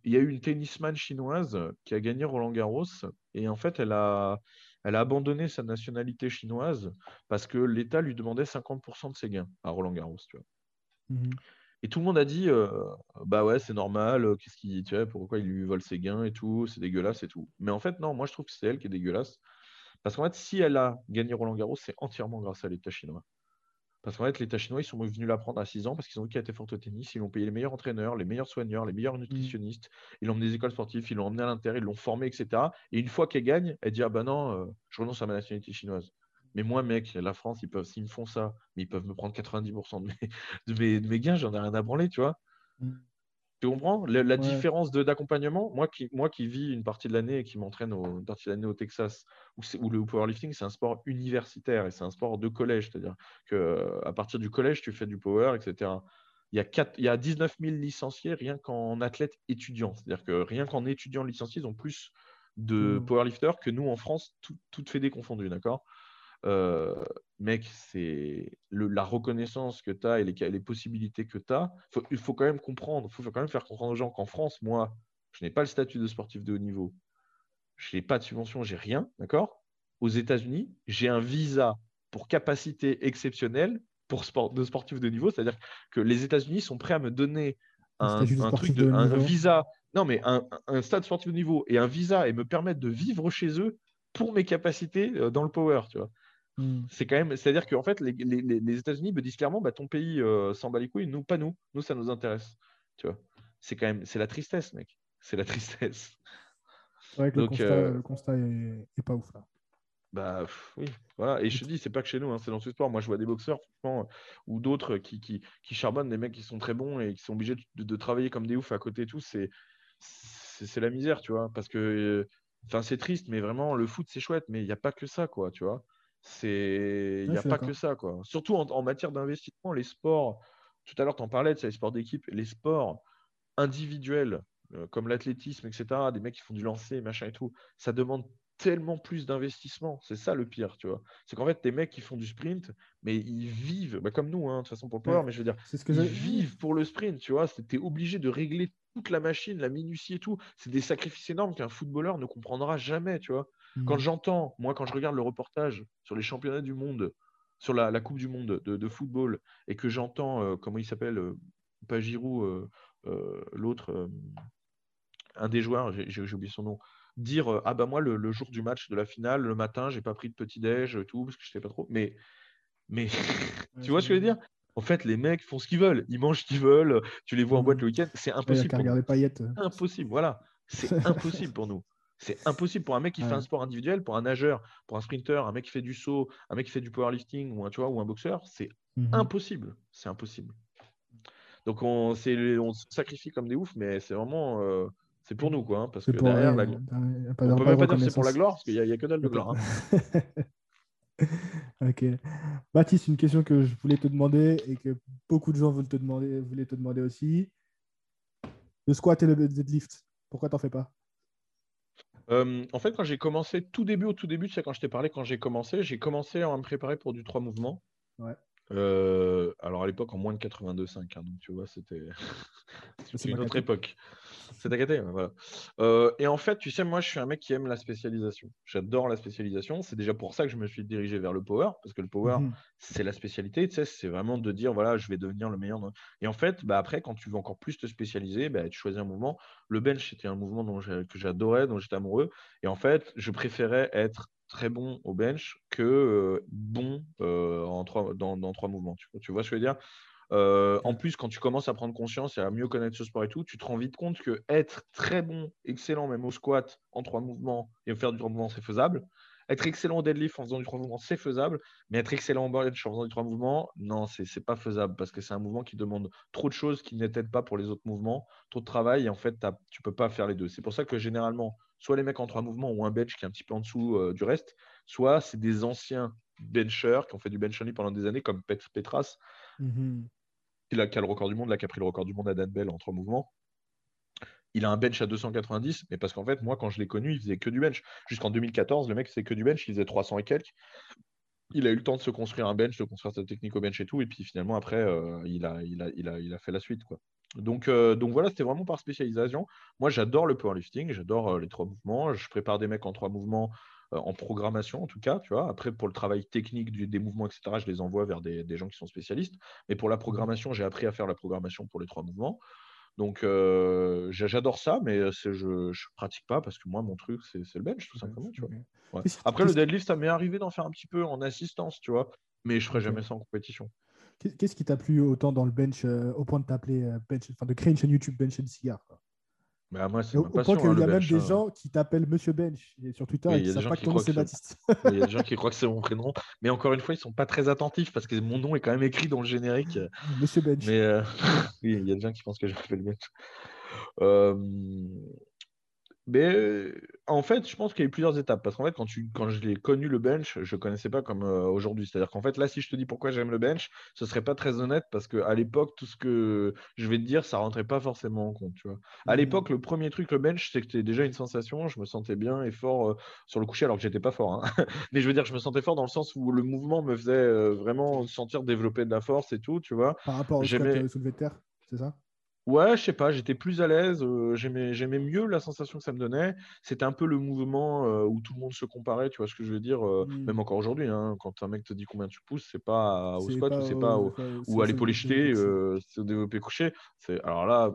il y a eu une tennisman chinoise qui a gagné Roland Garros et en fait, elle a, elle a abandonné sa nationalité chinoise parce que l'État lui demandait 50% de ses gains à Roland Garros. Tu vois. Mmh et tout le monde a dit euh, bah ouais, c'est normal, qu'est-ce qui, tu vois, pourquoi il lui vole ses gains et tout, c'est dégueulasse et tout. Mais en fait, non, moi je trouve que c'est elle qui est dégueulasse. Parce qu'en fait, si elle a gagné Roland Garros, c'est entièrement grâce à l'État chinois. Parce qu'en fait, l'État chinois, ils sont venus l'apprendre à 6 ans parce qu'ils ont vu qu'elle était forte au tennis. Ils l'ont payé les meilleurs entraîneurs, les meilleurs soigneurs, les meilleurs mmh. nutritionnistes. Ils l'ont emmené des écoles sportives, ils l'ont emmené à l'intérieur, ils l'ont formé, etc. Et une fois qu'elle gagne, elle dit Ah ben non, euh, je renonce à ma nationalité chinoise. Mais moi, mec, la France, ils peuvent, s'ils me font ça, mais ils peuvent me prendre 90% de mes, de mes, de mes gains, j'en ai rien à branler, tu vois. Mmh. Tu comprends? La, différence d'accompagnement, moi qui, moi qui vis une partie de l'année et qui m'entraîne une partie de l'année au Texas, où, où le powerlifting, c'est un sport universitaire et c'est un sport de collège. C'est-à-dire qu'à partir du collège, tu fais du power, etc. Il y, a 4, il y a 19 000 licenciés rien qu'en athlètes étudiants. C'est-à-dire que rien qu'en étudiants licenciés, ils ont plus de mmh. powerlifters que nous en France, tout, tout fait déconfondu, d'accord? Euh, mec, c'est la reconnaissance que tu as et les, possibilités que tu as. il faut quand même comprendre, il faut quand même faire comprendre aux gens qu'en France, moi, je n'ai pas le statut de sportif de haut niveau. Je n'ai pas de subvention, j'ai rien, d'accord? Aux États-Unis, j'ai un visa pour capacité exceptionnelle pour sport, de sportif de haut niveau, c'est-à-dire que les États-Unis sont prêts à me donner un, truc de, un, visa, non mais un, un, stade sportif de niveau et un visa et me permettre de vivre chez eux pour mes capacités euh, dans le power, tu vois. Hmm. C'est quand même, c'est-à-dire qu'en fait, les, les, États-Unis me disent clairement, bah, ton pays euh, s'en bat les couilles, nous, pas nous, nous, ça nous intéresse. Tu vois, c'est quand même, c'est la tristesse, mec. C'est la tristesse. Ouais, le, constat, euh, le, constat, est, pas ouf là. Bah oui, voilà. Et je te dis, c'est pas que chez nous, hein, c'est dans ce sport. Moi, je vois des boxeurs ou d'autres qui, qui, qui, charbonnent, des mecs qui sont très bons et qui sont obligés de, travailler comme des oufs à côté et tout. C'est, c'est, la misère, tu vois. Parce que, enfin, c'est triste, mais vraiment, le foot, c'est chouette, mais il n'y a pas que ça, quoi, tu vois. C'est, il n'y a pas que ça, quoi. Surtout en, matière d'investissement, les sports. Tout à l'heure, tu en parlais, c'est les sports d'équipe, les sports individuels euh, comme l'athlétisme, etc. Des mecs qui font du lancer, machin et tout. Ça demande tellement plus d'investissement. C'est ça le pire, tu vois. C'est qu'en fait, des mecs qui font du sprint, mais ils vivent, bah, comme nous, hein, de toute façon, pour le mais je veux dire, ce que ils vivent pour le sprint, tu vois. Es obligé de régler toute la machine, la minutie et tout. C'est des sacrifices énormes qu'un footballeur ne comprendra jamais, tu vois. Quand mmh. j'entends, moi, quand je regarde le reportage sur les championnats du monde, sur la, Coupe du Monde de, football, et que j'entends, euh, comment il s'appelle, euh, pas Giroud, euh, l'autre, un des joueurs, j'ai oublié son nom, dire Ah bah moi, le, jour du match de la finale, le matin, j'ai pas pris de petit-déj, tout, parce que je sais pas trop. Mais, mais [LAUGHS] tu vois ce que je veux dire? En fait, les mecs font ce qu'ils veulent. Ils mangent ce qu'ils veulent. Tu les vois en boîte le week-end. C'est impossible. Impossible, voilà. C'est [LAUGHS] impossible pour nous. C'est impossible pour un mec qui fait un sport individuel, pour un nageur, pour un sprinter, un mec qui fait du saut, un mec qui fait du powerlifting ou un, tu vois, ou un boxeur. C'est mmh impossible. C'est impossible. Donc on, on se sacrifie comme des oufs, mais c'est vraiment. Euh, c'est pour nous, quoi. Hein, parce que derrière, la... on peut même pas dire c'est pour la gloire, parce qu'il n'y a, que dalle de gloire. Hein. [LAUGHS] ok. Baptiste, une question que je voulais te demander et que beaucoup de gens veulent te demander, voulaient te demander aussi. Le squat et le deadlift, pourquoi t'en fais pas? En fait, quand j'ai commencé, tout début, au tout début, tu sais, quand je t'ai parlé, quand j'ai commencé, j'ai commencé à me préparer pour du trois mouvements. Ouais. Euh, alors à l'époque en moins de 82,5, hein, donc tu vois, c'était [LAUGHS] une autre époque. C'est ta voilà. Euh, et en fait, tu sais, moi je suis un mec qui aime la spécialisation. J'adore la spécialisation. C'est déjà pour ça que je me suis dirigé vers le power, parce que le power, mmh c'est la spécialité. Tu sais, c'est vraiment de dire voilà, je vais devenir le meilleur. Et en fait, bah, après, quand tu veux encore plus te spécialiser, bah, tu choisis un mouvement. Le bench, c'était un mouvement dont que j'adorais, dont j'étais amoureux. Et en fait, je préférais être très bon au bench que euh, bon euh, en trois, dans, trois mouvements. Tu, vois ce que je veux dire? Euh, En plus, quand tu commences à prendre conscience et à mieux connaître ce sport et tout, tu te rends vite compte que être très bon, excellent même au squat en trois mouvements et faire du trois mouvements, c'est faisable. être excellent au deadlift en faisant du trois mouvements, c'est faisable, mais être excellent en bench en faisant du trois mouvements, non, c'est n'est pas faisable parce que c'est un mouvement qui demande trop de choses qui n'aident pas pour les autres mouvements, trop de travail et en fait, tu peux pas faire les deux. C'est pour ça que généralement, soit les mecs en trois mouvements ou un bench qui est un petit peu en dessous euh, du reste, soit c'est des anciens benchers qui ont fait du bench only pendant des années comme Petras, mm-hmm. qui, a, le record du monde, là, qui a pris le record du monde à Dan Bell en trois mouvements il a un bench à 290, mais parce qu'en fait, moi, quand je l'ai connu, il faisait que du bench. Jusqu'en 2014, le mec faisait que du bench, il faisait 300 et quelques. Il a eu le temps de se construire un bench, de construire sa technique au bench et tout, et puis finalement, après, euh, il, a, il, a, il, a, il, a, fait la suite. Quoi. Donc, euh, donc voilà, c'était vraiment par spécialisation. Moi, j'adore le powerlifting, j'adore euh, les trois mouvements. Je prépare des mecs en trois mouvements en programmation en tout cas, tu vois. Après, pour le travail technique des mouvements, etc., je les envoie vers des, des, gens qui sont spécialistes. Mais pour la programmation, j'ai appris à faire la programmation pour les trois mouvements. Donc euh, j'adore ça, mais je ne pratique pas parce que moi, mon truc, c'est le bench, tout simplement. Tu vois. Après, le deadlift, ça m'est arrivé d'en faire un petit peu en assistance, tu vois, mais je ne ferai jamais ça en compétition. Qu'est-ce qui t'a plu autant dans le bench, au point de t'appeler bench, enfin de créer une chaîne YouTube Bench and Cigar bah, moi, c'est au, point qu'il y a hein, même des hein. gens qui t'appellent Monsieur Bench sur Twitter et qui ne savent pas nom c'est Baptiste. Il y a des gens qui croient que c'est mon prénom. Mais encore une fois, ils ne sont pas très attentifs parce que mon nom est quand même écrit dans le générique. [LAUGHS] Monsieur Bench. Mais euh, [LAUGHS] oui, il y a des gens qui pensent que je m'appelle Bench. Euh... Mais en fait, je pense qu'il y a eu plusieurs étapes. Parce qu'en fait, quand, tu, quand je l'ai connu le bench, je ne connaissais pas comme euh, aujourd'hui. C'est-à-dire qu'en fait, là, si je te dis pourquoi j'aime le bench, ce ne serait pas très honnête parce qu'à l'époque, tout ce que je vais te dire, ça ne rentrait pas forcément en compte. Tu vois. À mmh. l'époque, le premier truc, le bench, c'était déjà une sensation. Je me sentais bien et fort euh, sur le coucher alors que j'étais pas fort. Hein. [LAUGHS] Mais je veux dire, je me sentais fort dans le sens où le mouvement me faisait euh, vraiment sentir développer de la force et tout. Tu vois. Par rapport au squat soulevé de terre, c'est ça? Ouais, je sais pas, j'étais plus à l'aise, euh, j'aimais, j'aimais mieux la sensation que ça me donnait. C'était un peu le mouvement euh, où tout le monde se comparait, tu vois ce que je veux dire, euh, mmh. même encore aujourd'hui, hein, quand un mec te dit combien tu pousses, c'est pas au squat ou c'est pas au, ou à l'épaule jetée, c'est au développé couché. C'est, alors là,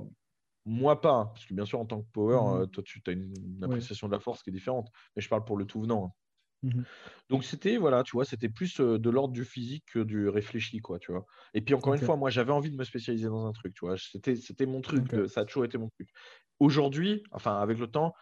moi pas, parce que bien sûr en tant que power, mmh. toi tu as une, appréciation de la force qui est différente, mais je parle pour le tout venant. Mmh Donc c'était voilà, tu vois, c'était plus de l'ordre du physique que du réfléchi, quoi, tu vois. Et puis encore une fois, moi j'avais envie de me spécialiser dans un truc, tu vois. C'était c'était mon truc, ça a toujours été mon truc. Aujourd'hui, enfin avec le temps,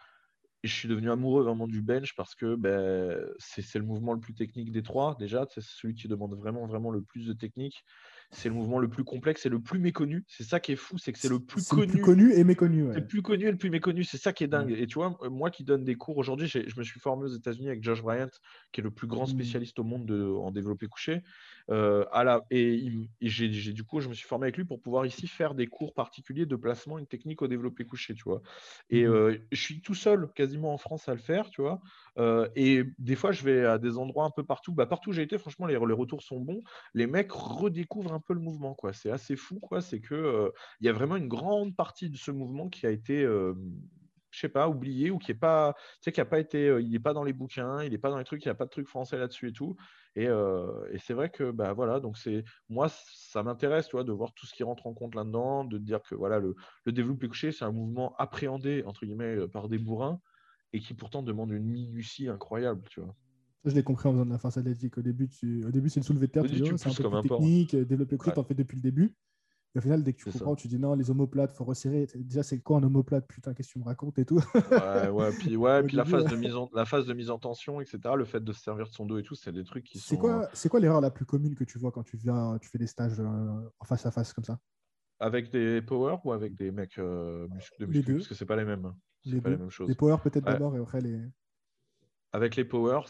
je suis devenu amoureux vraiment du bench parce que ben, c'est le mouvement le plus technique des trois déjà, c'est celui qui demande vraiment vraiment le plus de technique c'est le mouvement le plus complexe et le plus méconnu. C'est ça qui est fou, c'est que c'est le plus connu. Le plus connu et méconnu. C'est le plus connu et le plus méconnu. C'est ça qui est dingue. Et tu vois, moi qui donne des cours aujourd'hui, je me suis formé aux États-Unis avec Josh Bryant, qui est le plus grand mmh. spécialiste au monde de, en développé couché. Euh, à la, et, j'ai, du coup, je me suis formé avec lui pour pouvoir ici faire des cours particuliers de placement, une technique au développé couché, tu vois. Et mmh. euh, je suis tout seul quasiment en France à le faire, tu vois. Euh, et des fois, je vais à des endroits un peu partout. Bah, partout où j'ai été, franchement, les, les, retours sont bons. Les mecs redécouvrent un peu le mouvement, quoi. C'est assez fou, quoi. C'est que il y a vraiment une grande partie de ce mouvement qui a été je sais pas, oublié ou qui est pas, tu sais, qui a pas été, il n'est pas dans les bouquins, il n'est pas dans les trucs, il n'y a pas de trucs français là-dessus et tout. Et, et c'est vrai que, bah voilà, donc c'est, moi, ça m'intéresse, tu vois, de voir tout ce qui rentre en compte là-dedans, de dire que voilà, le, le développé couché, c'est un mouvement appréhendé entre guillemets par des bourrins et qui pourtant demande une minutie incroyable, tu vois. Ça, je l'ai compris en faisant de la force athlétique. Au début, tu... Au début c'est une soulevé de terre, tu, c'est un peu plus technique, développer couché, tu en fais depuis le début. Et au final, dès que tu comprends, tu dis non, les omoplates, faut resserrer. Déjà, c'est quoi un omoplate Putain, qu'est-ce que tu me racontes et tout? ouais, ouais, puis, ouais, [LAUGHS] puis la, phase de mise en, la phase de mise en tension, etc., le fait de se servir de son dos et tout, c'est des trucs qui sont. C'est quoi, c'est quoi l'erreur la plus commune que tu vois quand tu viens, tu fais des stages euh, en face à face comme ça? Avec des power ou avec des mecs euh, de muscu Parce que c'est pas les mêmes. Les, pas les mêmes choses. Les power peut-être d'abord et après les. Avec les power,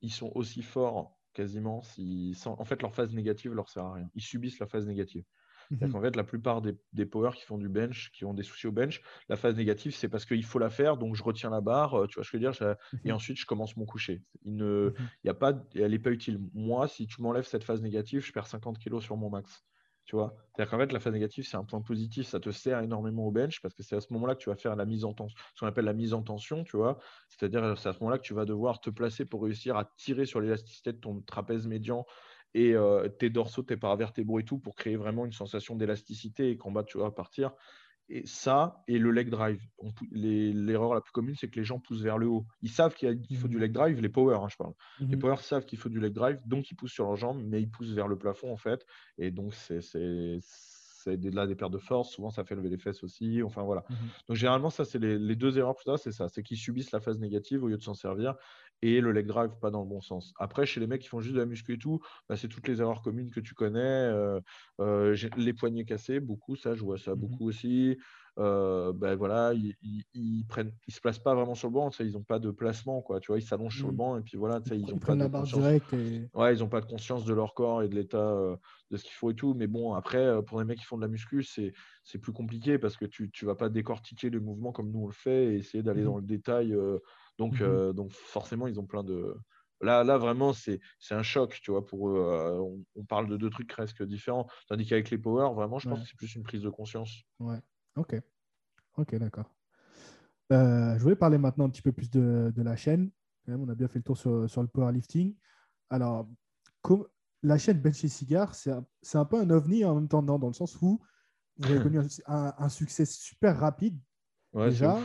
ils sont aussi forts quasiment si en fait leur phase négative leur sert à rien. Ils subissent la phase négative. Mhm. En fait, la plupart des, des powers qui font du bench, qui ont des soucis au bench, la phase négative, c'est parce qu'il faut la faire, donc je retiens la barre, euh, tu vois ce que je veux dire, et mhm. ensuite je commence mon coucher. Il ne, mhm. y a pas, elle n'est pas utile. Moi, si tu m'enlèves cette phase négative, je perds 50 kg sur mon max. Tu vois? C'est-à-dire qu'en fait, la phase négative, c'est un point positif, ça te sert énormément au bench parce que c'est à ce moment-là que tu vas faire la mise en tension, ce qu'on appelle la mise en tension, tu vois? C'est-à-dire, c'est à ce moment-là que tu vas devoir te placer pour réussir à tirer sur l'élasticité de ton trapèze médian et euh, tes dorsaux, tes paravertébraux et tout pour créer vraiment une sensation d'élasticité et combat, tu vas partir. Et ça, et le leg drive. L'erreur la plus commune, c'est que les gens poussent vers le haut. Ils savent qu'il faut du leg drive, les powers, hein, je parle. Les mhm. powers savent qu'il faut du leg drive, donc ils poussent sur leurs jambes, mais ils poussent vers le plafond, en fait. Et donc, c'est là des pertes de force. Souvent, ça fait lever les fesses aussi. Enfin, voilà. Mmh Donc, généralement, ça, c'est les, deux erreurs. Ça, c'est ça. C'est qu'ils subissent la phase négative au lieu de s'en servir et le leg drive pas dans le bon sens. Après, chez les mecs qui font juste de la muscu et tout, bah, c'est toutes les erreurs communes que tu connais. Euh, euh, les poignets cassés, beaucoup, ça, je vois ça mmh beaucoup aussi. Euh, ben voilà, ils, ils, prennent, ils se placent pas vraiment sur le banc, ils n'ont pas de placement, quoi. Tu vois, ils s'allongent sur le mmh. banc et puis voilà, ils, ils ont pas de conscience. Ouais, ils ont pas de conscience de leur corps et de l'état de ce qu'il faut et tout. Mais bon, après, pour les mecs qui font de la muscu, c'est c'est plus compliqué parce que tu tu vas pas décortiquer le mouvement comme nous on le fait et essayer d'aller mmh dans le détail. Donc mmh donc forcément, ils ont plein de Là, là, vraiment, c'est un choc, tu vois, pour eux. On, on, parle de deux trucs presque différents. Tandis qu'avec les power, vraiment, je pense que c'est plus une prise de conscience. Ouais. Ok. Ok, d'accord. Euh, je voulais parler maintenant un petit peu plus de, la chaîne. on a bien fait le tour sur, sur le powerlifting. Alors, comme, la chaîne Bench et Cigar, c'est un, un, peu un ovni en même temps, dans le sens où vous avez [LAUGHS] connu un, succès super rapide déjà.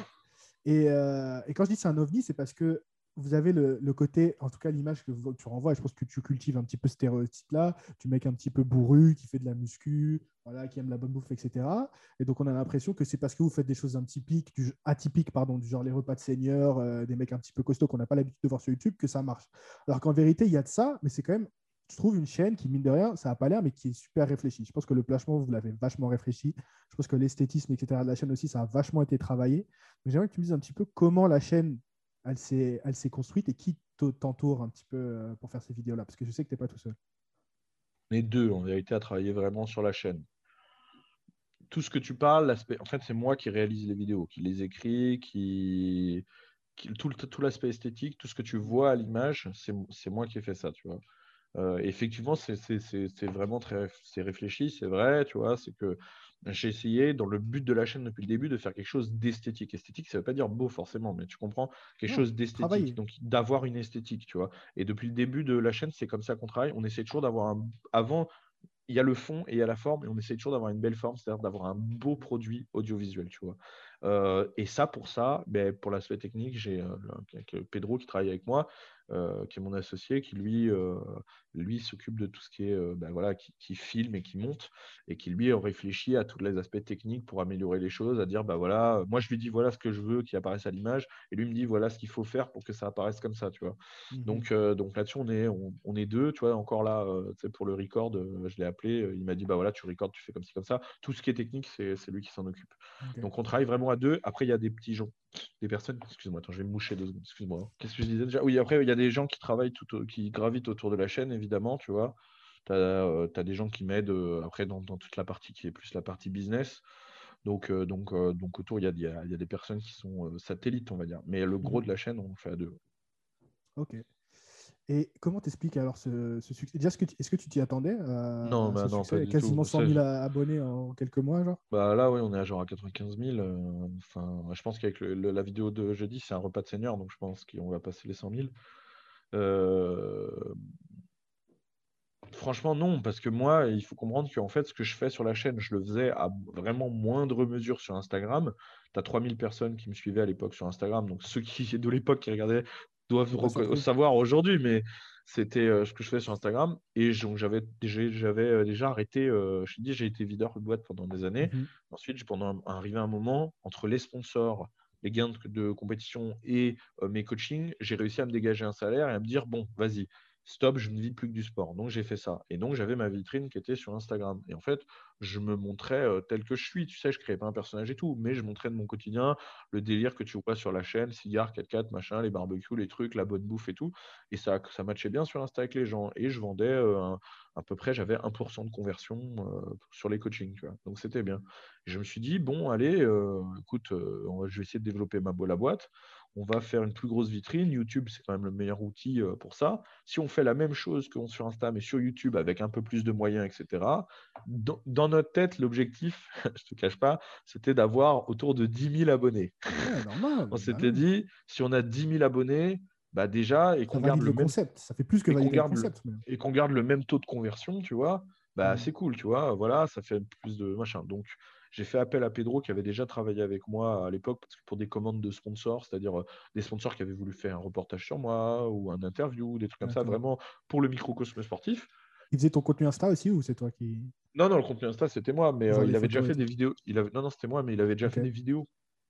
Et, euh, et, quand je dis c'est un ovni, c'est parce que vous avez le, côté, en tout cas l'image que tu renvoies, je pense que tu cultives un petit peu ce stéréotype-là, tu mec un petit peu bourru, qui fait de la muscu, voilà, qui aime la bonne bouffe, etc. Et donc on a l'impression que c'est parce que vous faites des choses atypiques, du, atypiques, pardon, du genre les repas de seigneur, euh, des mecs un petit peu costauds qu'on n'a pas l'habitude de voir sur YouTube, que ça marche. Alors qu'en vérité, il y a de ça, mais c'est quand même, je trouve, une chaîne qui, mine de rien, ça n'a pas l'air, mais qui est super réfléchie. Je pense que le placement, vous l'avez vachement réfléchi. Je pense que l'esthétisme, etc., de la chaîne aussi, ça a vachement été travaillé. J'aimerais que tu me dises un petit peu comment la chaîne elle s'est construite et qui t'entoure un petit peu euh, pour faire ces vidéos-là? Parce que je sais que tu n'es pas tout seul. Les deux, en vérité, à travailler vraiment sur la chaîne. Tout ce que tu parles, l'aspect, en fait, c'est moi qui réalise les vidéos, qui les écrit, qui, tout, tout l'aspect esthétique, tout ce que tu vois à l'image, c'est moi qui ai fait ça, tu vois. Euh, effectivement, c'est vraiment très réfléchi, c'est vrai, tu vois, c'est que j'ai essayé, dans le but de la chaîne depuis le début, de faire quelque chose d'esthétique. Esthétique, ça ne veut pas dire beau forcément, mais tu comprends? Quelque chose d'esthétique, donc d'avoir une esthétique, tu vois? Et depuis le début de la chaîne, c'est comme ça qu'on travaille. On essaie toujours d'avoir un. Avant, il y a le fond et il y a la forme, et on essaie toujours d'avoir une belle forme, c'est-à-dire d'avoir un beau produit audiovisuel, tu vois? Euh, et ça, pour ça, ben, pour l'aspect technique, j'ai euh, Pedro qui travaille avec moi, euh, qui est mon associé, qui lui, euh, lui s'occupe de tout ce qui est, euh, ben voilà, qui, filme et qui monte, et qui lui réfléchit à tous les aspects techniques pour améliorer les choses, à dire, bah voilà, moi je lui dis voilà ce que je veux qui apparaisse à l'image, et lui me dit voilà ce qu'il faut faire pour que ça apparaisse comme ça, tu vois. Mmh donc, donc là-dessus, on est, on, est deux, tu vois, encore là, pour le record, je l'ai appelé, il m'a dit bah voilà, tu recordes, tu fais comme ci, comme ça. Tout ce qui est technique, c'est lui qui s'en occupe. Donc on travaille vraiment à deux. Après, il y a des petits gens, des personnes, excuse-moi, attends, je vais me moucher deux secondes, excuse-moi. Qu'est-ce que je disais déjà? Oui, après, il y a des gens qui travaillent, tout, qui gravitent autour de la chaîne, évidemment, tu vois. Tu as, euh, des gens qui m'aident euh, après dans, toute la partie qui est plus la partie business. Donc, euh, donc, donc autour, il y a, y, a, y a, des personnes qui sont satellites, on va dire. Mais le gros mmh. de la chaîne, on le fait à deux. Ok. Et comment t'expliques alors ce, succès? Déjà, est-ce que tu t'y attendais Non, bah non, pas Quasiment 100 000 abonnés en quelques mois, genre? Bah là, oui, on est à genre à 95 000. Euh, enfin, je pense qu'avec la vidéo de jeudi, c'est un repas de seigneur, donc je pense qu'on va passer les 100 000. Euh, franchement, non, parce que moi, il faut comprendre qu'en fait, ce que je fais sur la chaîne, je le faisais à vraiment moindre mesure sur Instagram. Tu as 3000 personnes qui me suivaient à l'époque sur Instagram. Donc, ceux qui, de l'époque qui regardaient doivent savoir aujourd'hui, mais c'était euh, ce que je fais sur Instagram. Et j'avais j'avais euh, déjà arrêté, euh, je te dis, j'ai été videur de boîte pendant des années. Mhm. Ensuite, pendant arrivé un moment, entre les sponsors, les gains de, compétition et mes coachings, j'ai réussi à me dégager un salaire et à me dire, bon, vas-y, stop, je ne vis plus que du sport. Donc j'ai fait ça. Et donc j'avais ma vitrine qui était sur Instagram. Et en fait, je me montrais euh, tel que je suis. Tu sais, je créais pas un personnage et tout, mais je montrais de mon quotidien le délire que tu vois sur la chaîne, cigare, 4x4, machin, les barbecues, les trucs, la bonne bouffe et tout. Et ça, ça matchait bien sur Insta avec les gens. Et je vendais euh, à peu près, j'avais 1% de conversion euh, sur les coachings. Donc c'était bien. je me suis dit, bon, allez, écoute, je vais essayer de développer ma la boîte on va faire une plus grosse vitrine. YouTube, c'est quand même le meilleur outil euh, pour ça. Si on fait la même chose que sur Insta, mais sur YouTube avec un peu plus de moyens, etc., dans, notre tête, l'objectif, [LAUGHS] je ne te cache pas, c'était d'avoir autour de 10 000 abonnés. [LAUGHS] on s'était dit, si on a 10 000 abonnés, bah déjà, et qu'on garde le, concept, ça fait plus que valider le concept. et qu'on garde le même taux de conversion, tu vois, bah, mmh. c'est cool, tu vois, voilà, ça fait plus de machin. Donc, j'ai fait appel à Pedro qui avait déjà travaillé avec moi à l'époque pour des commandes de sponsors, c'est-à-dire euh, des sponsors qui avaient voulu faire un reportage sur moi ou un interview, des trucs comme ça, vraiment pour le microcosme sportif. Il faisait ton contenu Insta aussi ou c'est toi qui. Non, non, le contenu Insta, c'était moi, mais euh, il avait déjà fait des vidéos. Il avait... Non, non, c'était moi, mais il avait déjà fait des vidéos.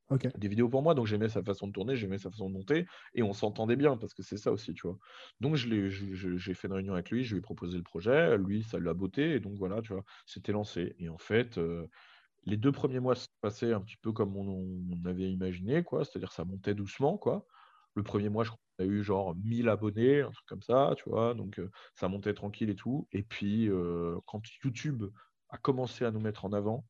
Ok. Des vidéos pour moi, donc j'aimais sa façon de tourner, j'aimais sa façon de monter, et on s'entendait bien, parce que c'est ça aussi, tu vois. Donc j'ai fait une réunion avec lui, je lui ai proposé le projet, lui, ça l'a botté, et donc voilà, tu vois, c'était lancé. Et en fait, euh, les deux premiers mois se passaient un petit peu comme on, on avait imaginé, quoi, c'est-à-dire ça montait doucement, quoi. Le premier mois, je crois qu'on a eu genre 1000 abonnés, un truc comme ça, tu vois, donc euh, ça montait tranquille et tout. Et puis, euh, quand YouTube a commencé à nous mettre en avant,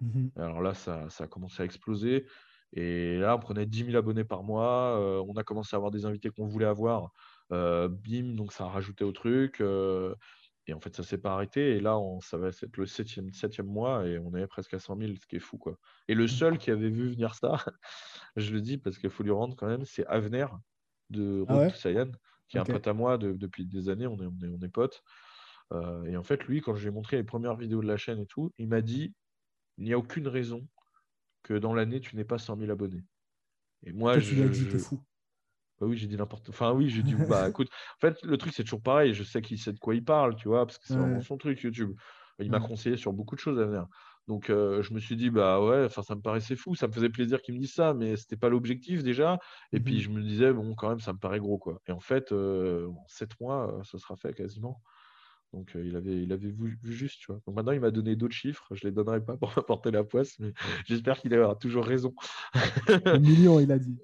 Mhm. alors là, ça, ça a commencé à exploser. Et là, on prenait 10 000 abonnés par mois. euh, on a commencé à avoir des invités qu'on voulait avoir. Bim, donc ça a rajouté au truc. Et en fait, ça s'est pas arrêté. Et là, on, ça va être le septième, septième mois et on est presque à 100 000, ce qui est fou, quoi. Et le seul qui avait vu venir ça, [LAUGHS] je le dis parce qu'il faut lui rendre quand même, c'est Avenir de Ah Road ouais to Saiyan, qui est un pote à moi de- depuis des années. On est, on est, on est potes. Euh, et en fait, lui, quand je lui ai montré les premières vidéos de la chaîne et tout, il m'a dit il n'y a aucune raison que dans l'année, tu n'aies pas 100 000 abonnés. Et moi, Toi, tu lui as je, dit, je- t'es fou. Bah oui, j'ai dit n'importe. Enfin, oui, j'ai dit, [LAUGHS] bah écoute, en fait, le truc, c'est toujours pareil. Je sais qu'il sait de quoi il parle, tu vois, parce que c'est vraiment son truc, YouTube. Il m'a conseillé sur beaucoup de choses à venir. Donc, euh, je me suis dit, bah ouais, enfin, ça me paraissait fou. Ça me faisait plaisir qu'il me dise ça, mais c'était pas l'objectif déjà. Et puis, Mhm. je me disais, bon, quand même, ça me paraît gros, quoi. Et en fait, euh, en sept mois, euh, ça sera fait quasiment. Donc, euh, il avait, il avait vu, vu juste, tu vois. Donc, maintenant, il m'a donné d'autres chiffres. Je les donnerai pas pour [LAUGHS] apporter la poisse, mais j'espère qu'il aura toujours raison. Un million, il a dit.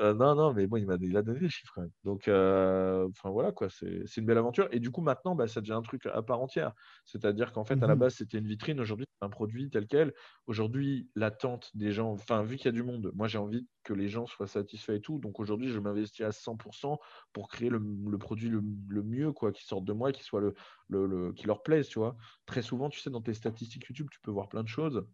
Euh, non, non, mais bon, il m'a il a donné des chiffres quand même. Donc, euh, enfin voilà, quoi, c'est une belle aventure. Et du coup, maintenant, bah, ça devient un truc à part entière. C'est-à-dire qu'en fait, à la Mhm. base, c'était une vitrine. Aujourd'hui, c'est un produit tel quel. Aujourd'hui, l'attente des gens, enfin, vu qu'il y a du monde, moi, j'ai envie que les gens soient satisfaits et tout. Donc, aujourd'hui, je m'investis à 100% pour créer le, le produit le, le mieux, quoi, qui sorte de moi qui soit le, le, le- qui leur plaise, tu vois. Très souvent, tu sais, dans tes statistiques YouTube, tu peux voir plein de choses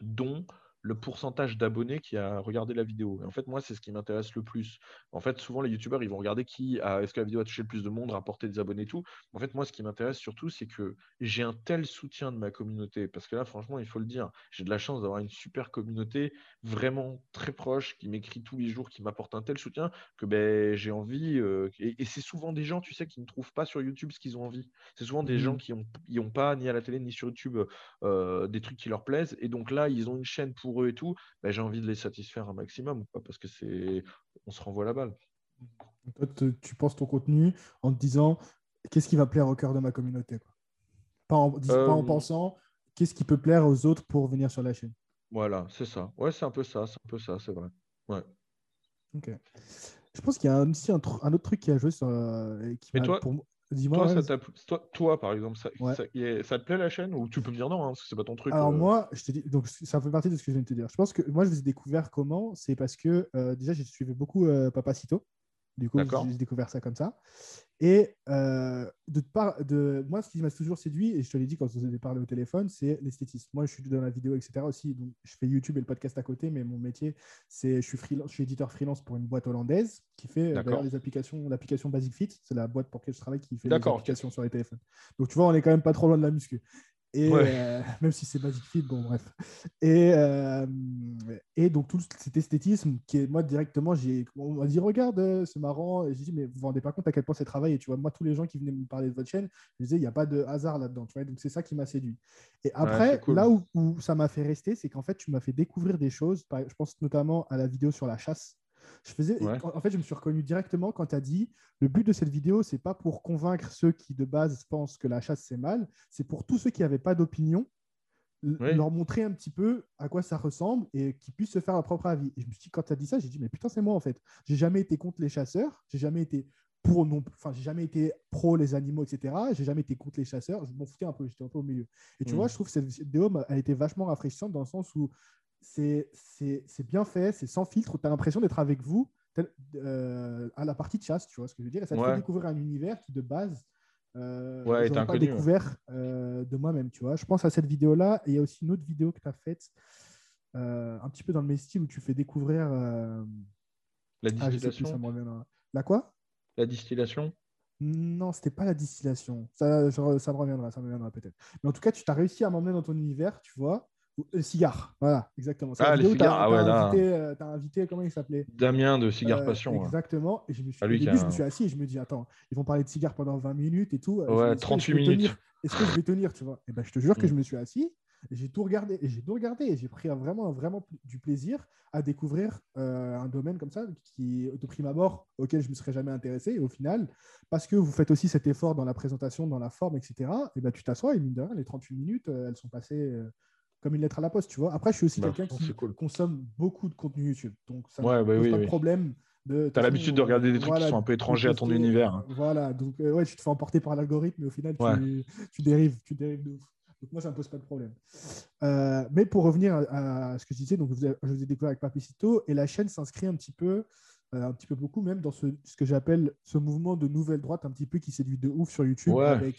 dont le pourcentage d'abonnés qui a regardé la vidéo. Et en fait, moi, c'est ce qui m'intéresse le plus. En fait, souvent, les youtubeurs, ils vont regarder qui a, est-ce que la vidéo a touché le plus de monde, rapporté des abonnés et tout. En fait, moi, ce qui m'intéresse surtout, c'est que j'ai un tel soutien de ma communauté. Parce que là, franchement, il faut le dire, j'ai de la chance d'avoir une super communauté vraiment très proche, qui m'écrit tous les jours, qui m'apporte un tel soutien que ben, j'ai envie. euh, et et c'est souvent des gens, tu sais, qui ne trouvent pas sur YouTube ce qu'ils ont envie. C'est souvent des Mhm. gens qui n'ont pas, ni à la télé, ni sur YouTube, euh, des trucs qui leur plaisent. Et donc là, ils ont une chaîne pour eux et tout. Ben, j'ai envie de les satisfaire un maximum, quoi, parce que c'est, on se renvoie la balle. Toi, tu penses ton contenu en te disant qu'est-ce qui va plaire au cœur de ma communauté quoi? Pas, en, dis- pas en Euh, pensant qu'est-ce qui peut plaire aux autres pour venir sur la chaîne. Voilà, c'est ça. Ouais, c'est un peu ça, c'est un peu ça, c'est vrai. Ouais. Ok. Je pense qu'il y a aussi un, un autre truc qui a joué sur. euh, et qui Mais m'a- toi- pour moi- Dis-moi. Toi, ouais, ça toi, toi, par exemple, ça, Ouais. ça, y est- ça te plaît la chaîne ou tu peux me dire non, hein, parce que c'est pas ton truc. Alors euh. moi, je te dis, donc ça fait partie de ce que je viens de te dire. Je pense que moi, je vous ai découvert comment? C'est parce que euh, déjà, j'ai suivi beaucoup euh, Papacito. Du coup, j'ai découvert ça comme ça. Et euh, de, par, de moi, ce qui m'a toujours séduit, et je te l'ai dit quand on s'est parlé au téléphone, c'est l'esthétisme. Moi, je suis dans la vidéo, etc. aussi. Donc, je fais YouTube et le podcast à côté, mais mon métier, c'est je suis freelance, je suis éditeur freelance pour une boîte hollandaise qui fait euh, d'ailleurs les applications, l'application Basic Fit. C'est la boîte pour laquelle je travaille qui fait les applications sur les téléphones. Donc, tu vois, on est quand même pas trop loin de la muscu. Et Ouais. euh, [LAUGHS] même si c'est Basic Fit, bon, bref. Et, euh, et donc, tout cet esthétisme qui est, moi, directement, j'ai, on m'a dit, regarde, euh, c'est marrant. Et j'ai dit, mais vous vous rendez pas compte à quel point c'est travaillé. Tu vois, moi, tous les gens qui venaient me parler de votre chaîne, je disais, il n'y a pas de hasard là-dedans. Tu vois, donc c'est ça qui m'a séduit. Et après, cool. là où, où ça m'a fait rester, c'est qu'en fait, tu m'as fait découvrir des choses. Je pense notamment à la vidéo sur la chasse. Je faisais, Ouais. en en fait, je me suis reconnu directement quand tu as dit le but de cette vidéo, c'est pas pour convaincre ceux qui de base pensent que la chasse c'est mal, c'est pour tous ceux qui n'avaient pas d'opinion, Oui. leur montrer un petit peu à quoi ça ressemble et qu'ils puissent se faire leur propre avis. Et je me suis dit, quand tu as dit ça, j'ai dit, mais putain, c'est moi en fait. J'ai jamais été contre les chasseurs, j'ai jamais été pour non, enfin, j'ai jamais été pro les animaux, etc. J'ai jamais été contre les chasseurs, je m'en foutais un peu, j'étais un peu au milieu. Et tu Mm. vois, je trouve que cette vidéo a été vachement rafraîchissante dans le sens où c'est bien fait, c'est sans filtre, tu as l'impression d'être avec vous tel- euh, à la partie de chasse, tu vois ce que je veux dire. Et ça te Ouais. fait découvrir un univers qui, de base, euh, Ouais, pas inconnu, découvert euh, de moi-même, tu vois. Je pense à cette vidéo-là, et il y a aussi une autre vidéo que tu as faite, euh, un petit peu dans le même style, où tu fais découvrir... La Ah, plus, distillation. reviendra. La quoi? La distillation. non, c'était pas la distillation. Ça, ça me reviendra, ça me reviendra peut-être. Mais en tout cas, tu t'as réussi à m'emmener dans ton univers, tu vois, Le cigare, voilà, exactement. Ah, les cigares, ah ouais, là. Invité, as invité, comment il s'appelait? Damien de Cigare Passion. Exactement. Et je me suis, ah, au début, je me suis assis et je me dis, attends, ils vont parler de cigares pendant 20 minutes et tout. Ouais, 38 minutes. Est-ce que je vais tenir, tu vois? Et ben, je te jure que mm. je me suis assis j'ai tout regardé et j'ai tout regardé et j'ai pris vraiment, vraiment du plaisir à découvrir euh, un domaine comme ça qui, de prime abord, auquel je ne me serais jamais intéressé. Et au final, parce que vous faites aussi cet effort dans la présentation, dans la forme, etc., et ben, tu t'assois et mine de rien, les 38 minutes, euh, elles sont passées euh, comme une lettre à la poste, tu vois. Après, je suis aussi bah, quelqu'un qui consomme beaucoup de contenu YouTube. Donc, ça ouais, bah pose pas de problème. Tu as l'habitude de regarder des trucs qui sont un peu étrangers à ton univers. Hein. Voilà, donc ouais, tu te fais emporter par l'algorithme, mais au final, tu, tu, dérives, tu dérives de ouf. Donc moi, ça ne me pose pas de problème. Euh, mais pour revenir à, ce que je disais, donc je vous ai découvert avec Papicito et la chaîne s'inscrit un petit peu, euh, un petit peu beaucoup même dans ce, ce que j'appelle ce mouvement de nouvelle droite un petit peu qui séduit de ouf sur YouTube avec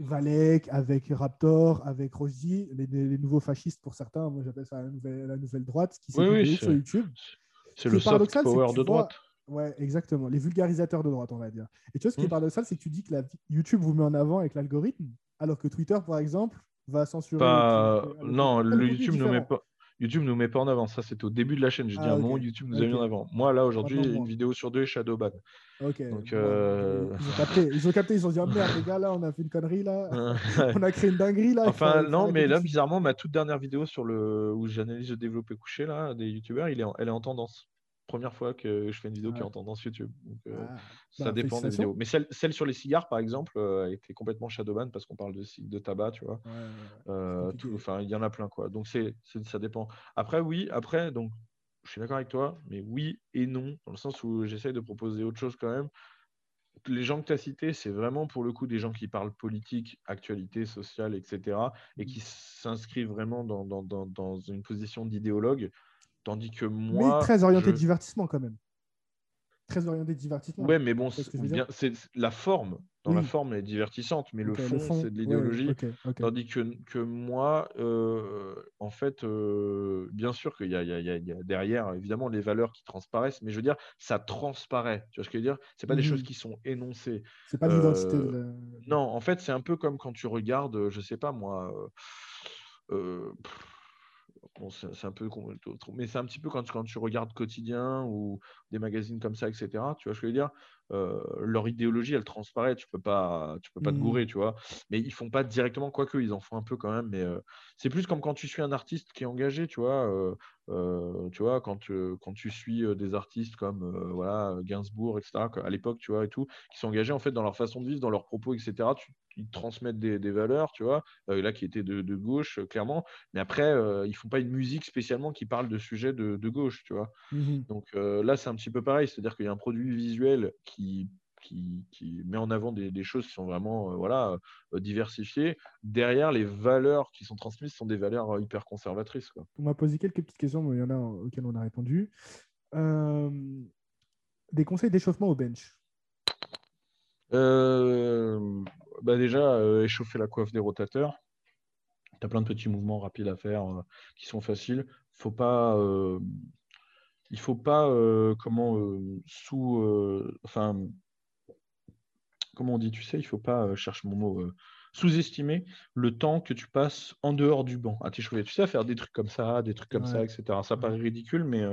Valek, avec Raptor, avec Rosie, les, les, nouveaux fascistes pour certains. Moi, j'appelle ça la nouvelle, la nouvelle, droite qui de ouf sur YouTube. C'est le soft power de droite. Ouais, exactement. Les vulgarisateurs de droite, on va dire. Et tu vois, ce qui est hmm. paradoxal, c'est que tu dis que la, YouTube vous met en avant avec l'algorithme, alors que Twitter, par exemple, va censurer. non, le YouTube ne met pas. YouTube nous met pas en avant. Ça, c'était au début de la chaîne. Je dis ah, un moment, YouTube nous a mis en avant. Moi, là, aujourd'hui, une vidéo sur deux est Shadowban. Ok. Donc, euh, ils, ont capté, ils ont capté. Ils ont dit oh, merde, les gars, là, on a fait une connerie, là. [LAUGHS] on a créé une dinguerie, là. Enfin, non, mais là, bizarrement, ma toute dernière vidéo sur le où j'analyse le développé couché, là, des YouTubeurs, il est elle est en tendance première fois que je fais une vidéo qui est en tendance YouTube. Euh, ah, ça bah, dépend des vidéos. Mais celle, celle, sur les cigares, par exemple, euh, était complètement shadowban parce qu'on parle de, de tabac, tu vois. Euh, enfin, il y en a plein, quoi. Donc, c'est, ça dépend. Après, oui, après, donc, je suis d'accord avec toi, mais oui et non, dans le sens où j'essaye de proposer autre chose quand même. Les gens que tu as cités, c'est vraiment pour le coup des gens qui parlent politique, actualité, sociale, etc. et qui s'inscrivent vraiment dans, dans, dans, dans une position d'idéologue. Tandis que moi. Mais très orienté divertissement quand même. Très orienté divertissement. Ouais, mais bon, c'est la forme. Dans la forme, elle est divertissante, mais le, fond, c'est de l'idéologie. Tandis que, que moi, euh, en fait, euh, bien sûr qu'il y, y, a derrière, évidemment, les valeurs qui transparaissent, mais je veux dire, ça transparaît. Tu vois ce que je veux dire? C'est pas des choses mhm. qui sont énoncées. C'est pas l'identité. Euh, non, en fait, c'est un peu comme quand tu regardes, je sais pas moi. Euh, c'est un peu, mais c'est un petit peu quand, quand tu regardes quotidien ou des magazines comme ça, etc. Tu vois, ce que je veux dire, euh, leur idéologie, elle transparaît. Tu peux pas, tu peux pas te mmh. gourer, tu vois. Mais ils font pas directement, quoique ils en font un peu quand même. Mais euh, c'est plus comme quand tu suis un artiste qui est engagé, tu vois. Euh, tu vois, quand, quand tu suis des artistes comme voilà Gainsbourg, etc. À l'époque, tu vois et tout, qui sont engagés en fait dans leur façon de vivre, dans leurs propos, etc. Tu, ils transmettent des, des, valeurs, tu vois. là, qui étaient de, de gauche, clairement. Mais après, ils font pas une musique spécialement qui parle de sujets de, de gauche, tu vois. Mmh Donc là, c'est un petit peu pareil, c'est-à-dire qu'il y a un produit visuel qui, qui, qui met en avant des, des, choses qui sont vraiment euh, voilà, euh, diversifiées. Derrière, les valeurs qui sont transmises sont des valeurs euh, hyper conservatrices. Quoi. On m'a posé quelques petites questions, mais il y en a auxquelles on a répondu. des conseils d'échauffement au bench bah Déjà, échauffer la coiffe des rotateurs. Tu as plein de petits mouvements rapides à faire qui sont faciles. faut pas il faut pas euh, comment euh, sous euh, enfin comment on dit tu sais il faut pas chercher mon mot sous-estimer le temps que tu passes en dehors du banc. À t'échauffer tu sais à faire des trucs comme ça des trucs comme ça etc ça paraît ridicule mais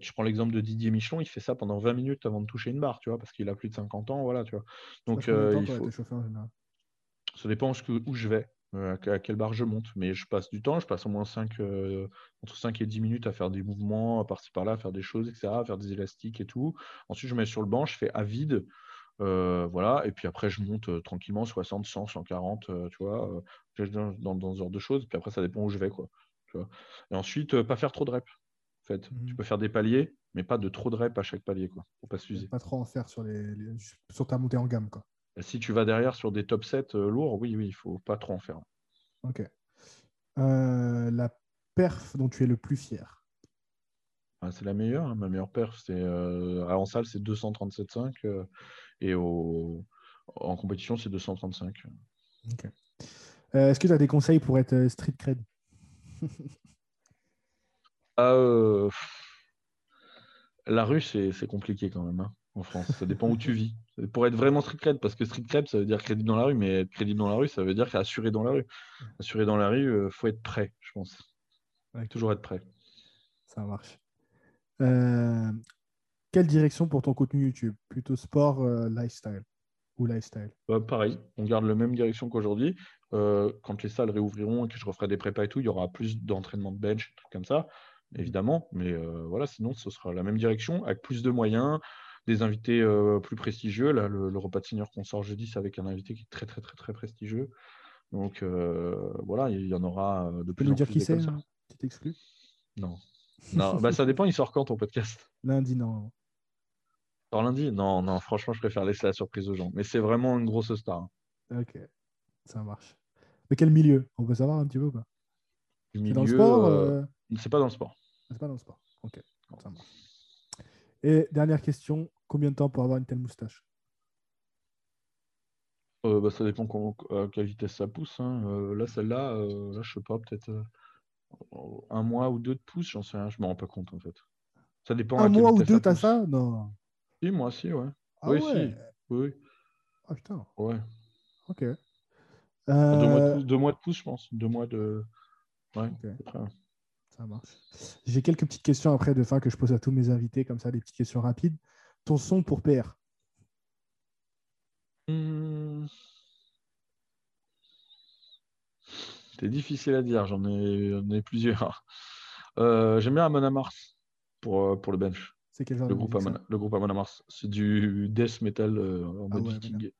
tu prends l'exemple de Didier Michelon il fait ça pendant 20 minutes avant de toucher une barre tu vois parce qu'il a plus de 50 ans voilà tu vois. Donc il faut... ça dépend où je vais euh, à quelle barre je monte. Mais je passe du temps, je passe au moins 5, euh, entre 5 et 10 minutes à faire des mouvements, par-ci par-là, à faire des choses, etc., à faire des élastiques et tout. Ensuite, je mets sur le banc, je fais à vide. Euh, voilà, et puis après, je monte tranquillement 60, 100, 140, tu vois, dans, dans, ce genre de choses. Puis après, ça dépend où je vais, quoi. Tu vois. Et ensuite, pas faire trop de reps. En fait, tu mmh peux faire des paliers, mais pas de trop de reps à chaque palier, quoi. Faut pas s'user. Pas trop en faire sur, les, sur ta montée en gamme, quoi. Si tu vas derrière sur des top 7 euh, lourds, oui, oui, il faut pas trop en faire. Ok. Euh, la perf dont tu es le plus fier ah, C'est la meilleure. Hein. Ma meilleure perf, c'est euh, en salle, c'est 237,5 et au... en compétition, c'est 235. Ok. Est-ce que tu as des conseils pour être street cred? [LAUGHS] Ah, La rue, c'est compliqué quand même. Hein. en France. Ça dépend où tu vis. Pour être vraiment street cred, parce que street cred, ça veut dire crédible dans la rue, mais être crédible dans la rue, ça veut dire assuré dans la rue. Assuré dans la rue, il euh, faut être prêt, je pense. Toujours être prêt. Ça marche. Euh, quelle direction pour ton contenu YouTube? Plutôt sport, euh, lifestyle ou lifestyle? Bah, Pareil, on garde la même direction qu'aujourd'hui. quand les salles réouvriront et que je referai des prépas et tout, il y aura plus d'entraînement de bench, trucs comme ça, évidemment. Mais voilà, sinon, ce sera la même direction avec plus de moyens, des invités euh, plus prestigieux. Là, le, repas de senior qu'on sort jeudi, c'est avec un invité qui est très, très, très, très prestigieux. Donc euh, voilà, il y en aura euh, de plus en plus. dire qui c'est hein Tu t'exclus Non. [LAUGHS] non bah, ça dépend, il sort quand ton podcast? Lundi, non. Sort lundi? Non, non, franchement, je préfère laisser la surprise aux gens. Mais c'est vraiment une grosse star. Ok, ça marche. Mais quel milieu? On peut savoir un petit peu ou pas? C'est dans le sport C'est pas dans le sport. C'est pas dans le sport. Ok, ça marche. Et dernière question, combien de temps pour avoir une telle moustache euh, bah, Ça dépend à quelle vitesse ça pousse. Hein. Euh, là, celle-là, euh, là, je sais pas, peut-être un mois ou deux de pouce, j'en sais rien, je me rends pas compte en fait. Ça dépend. Un mois ou deux, t'as ça? Non. Si, moi, si, ouais. Ah oui, Si. Oui. Ah putain. Ouais. Ok. Deux, mois de pouce, deux mois de pouce, je pense. Deux mois de. Ouais, ça marche. J'ai quelques petites questions après de fin que je pose à tous mes invités, comme ça, des petites questions rapides. Ton son pour PR hmm. C'est difficile à dire, j'en ai, plusieurs. Euh, J'aime bien Amon Mars pour, euh, pour le bench. C'est quel genre le de groupe Amon, Le groupe Amon Mars. C'est du death metal euh, en ah mode viking.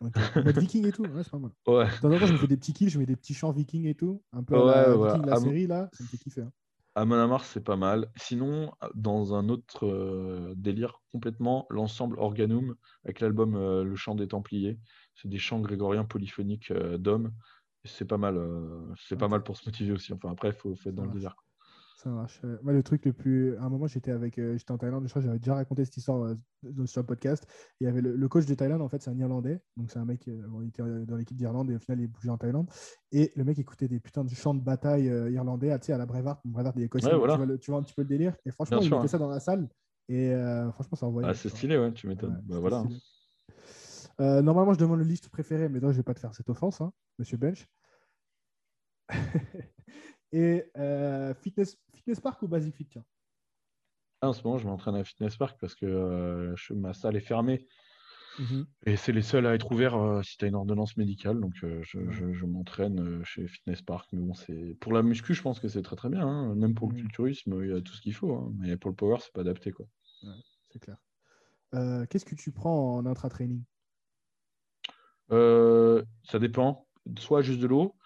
Mode viking et tout, ouais, c'est pas mal. [LAUGHS] Ouais. De temps en temps, je me fais des petits kills, je mets des petits chants vikings et tout. Un peu à la, la série, là, ça me fait kiffer. Hein. Amon Mars, c'est pas mal. Sinon, dans un autre euh, délire complètement, l'ensemble Organum avec l'album euh, Le chant des Templiers. C'est des chants grégoriens polyphoniques euh, d'hommes. C'est pas mal. c'est pas mal pour se motiver aussi. Enfin, après, il faut, faut, être dans le délire. Ça marche. Moi, le truc le plus. À un moment, j'étais avec, euh, j'étais en Thaïlande, je crois que j'avais déjà raconté cette histoire euh, sur le podcast. Il y avait le, coach de Thaïlande, en fait, c'est un Irlandais. Donc, c'est un mec, euh, il était dans l'équipe d'Irlande et au final, il est bougé en Thaïlande. Et le mec écoutait des putains de chants de bataille irlandais, tu sais, à la Brevard. Brevard des Écossais. tu, vois tu, vois un petit peu le délire. Et franchement, il mettait ça dans la salle. Et franchement, ça envoyait. Ah, c'est stylé, ouais, tu m'étonnes. bah, voilà. normalement, je demande le liste préférée, mais là, je vais pas te faire cette offense, hein, monsieur Bench. [LAUGHS] Et euh, fitness, fitness Park ou Basic Fit En ce moment, je m'entraîne à Fitness Park parce que euh, ma salle est fermée. Mhm. Et c'est les seuls à être ouverts euh, si tu as une ordonnance médicale. Donc, je, m'entraîne chez Fitness Park. Mais bon, c'est pour la muscu, je pense que c'est très très bien. Hein. Même pour le mhm. culturisme, il y a tout ce qu'il faut. Hein. Mais pour le power, c'est pas adapté. quoi. c'est clair. Qu'est-ce que tu prends en intra-training? Ça dépend. Soit juste de l'eau,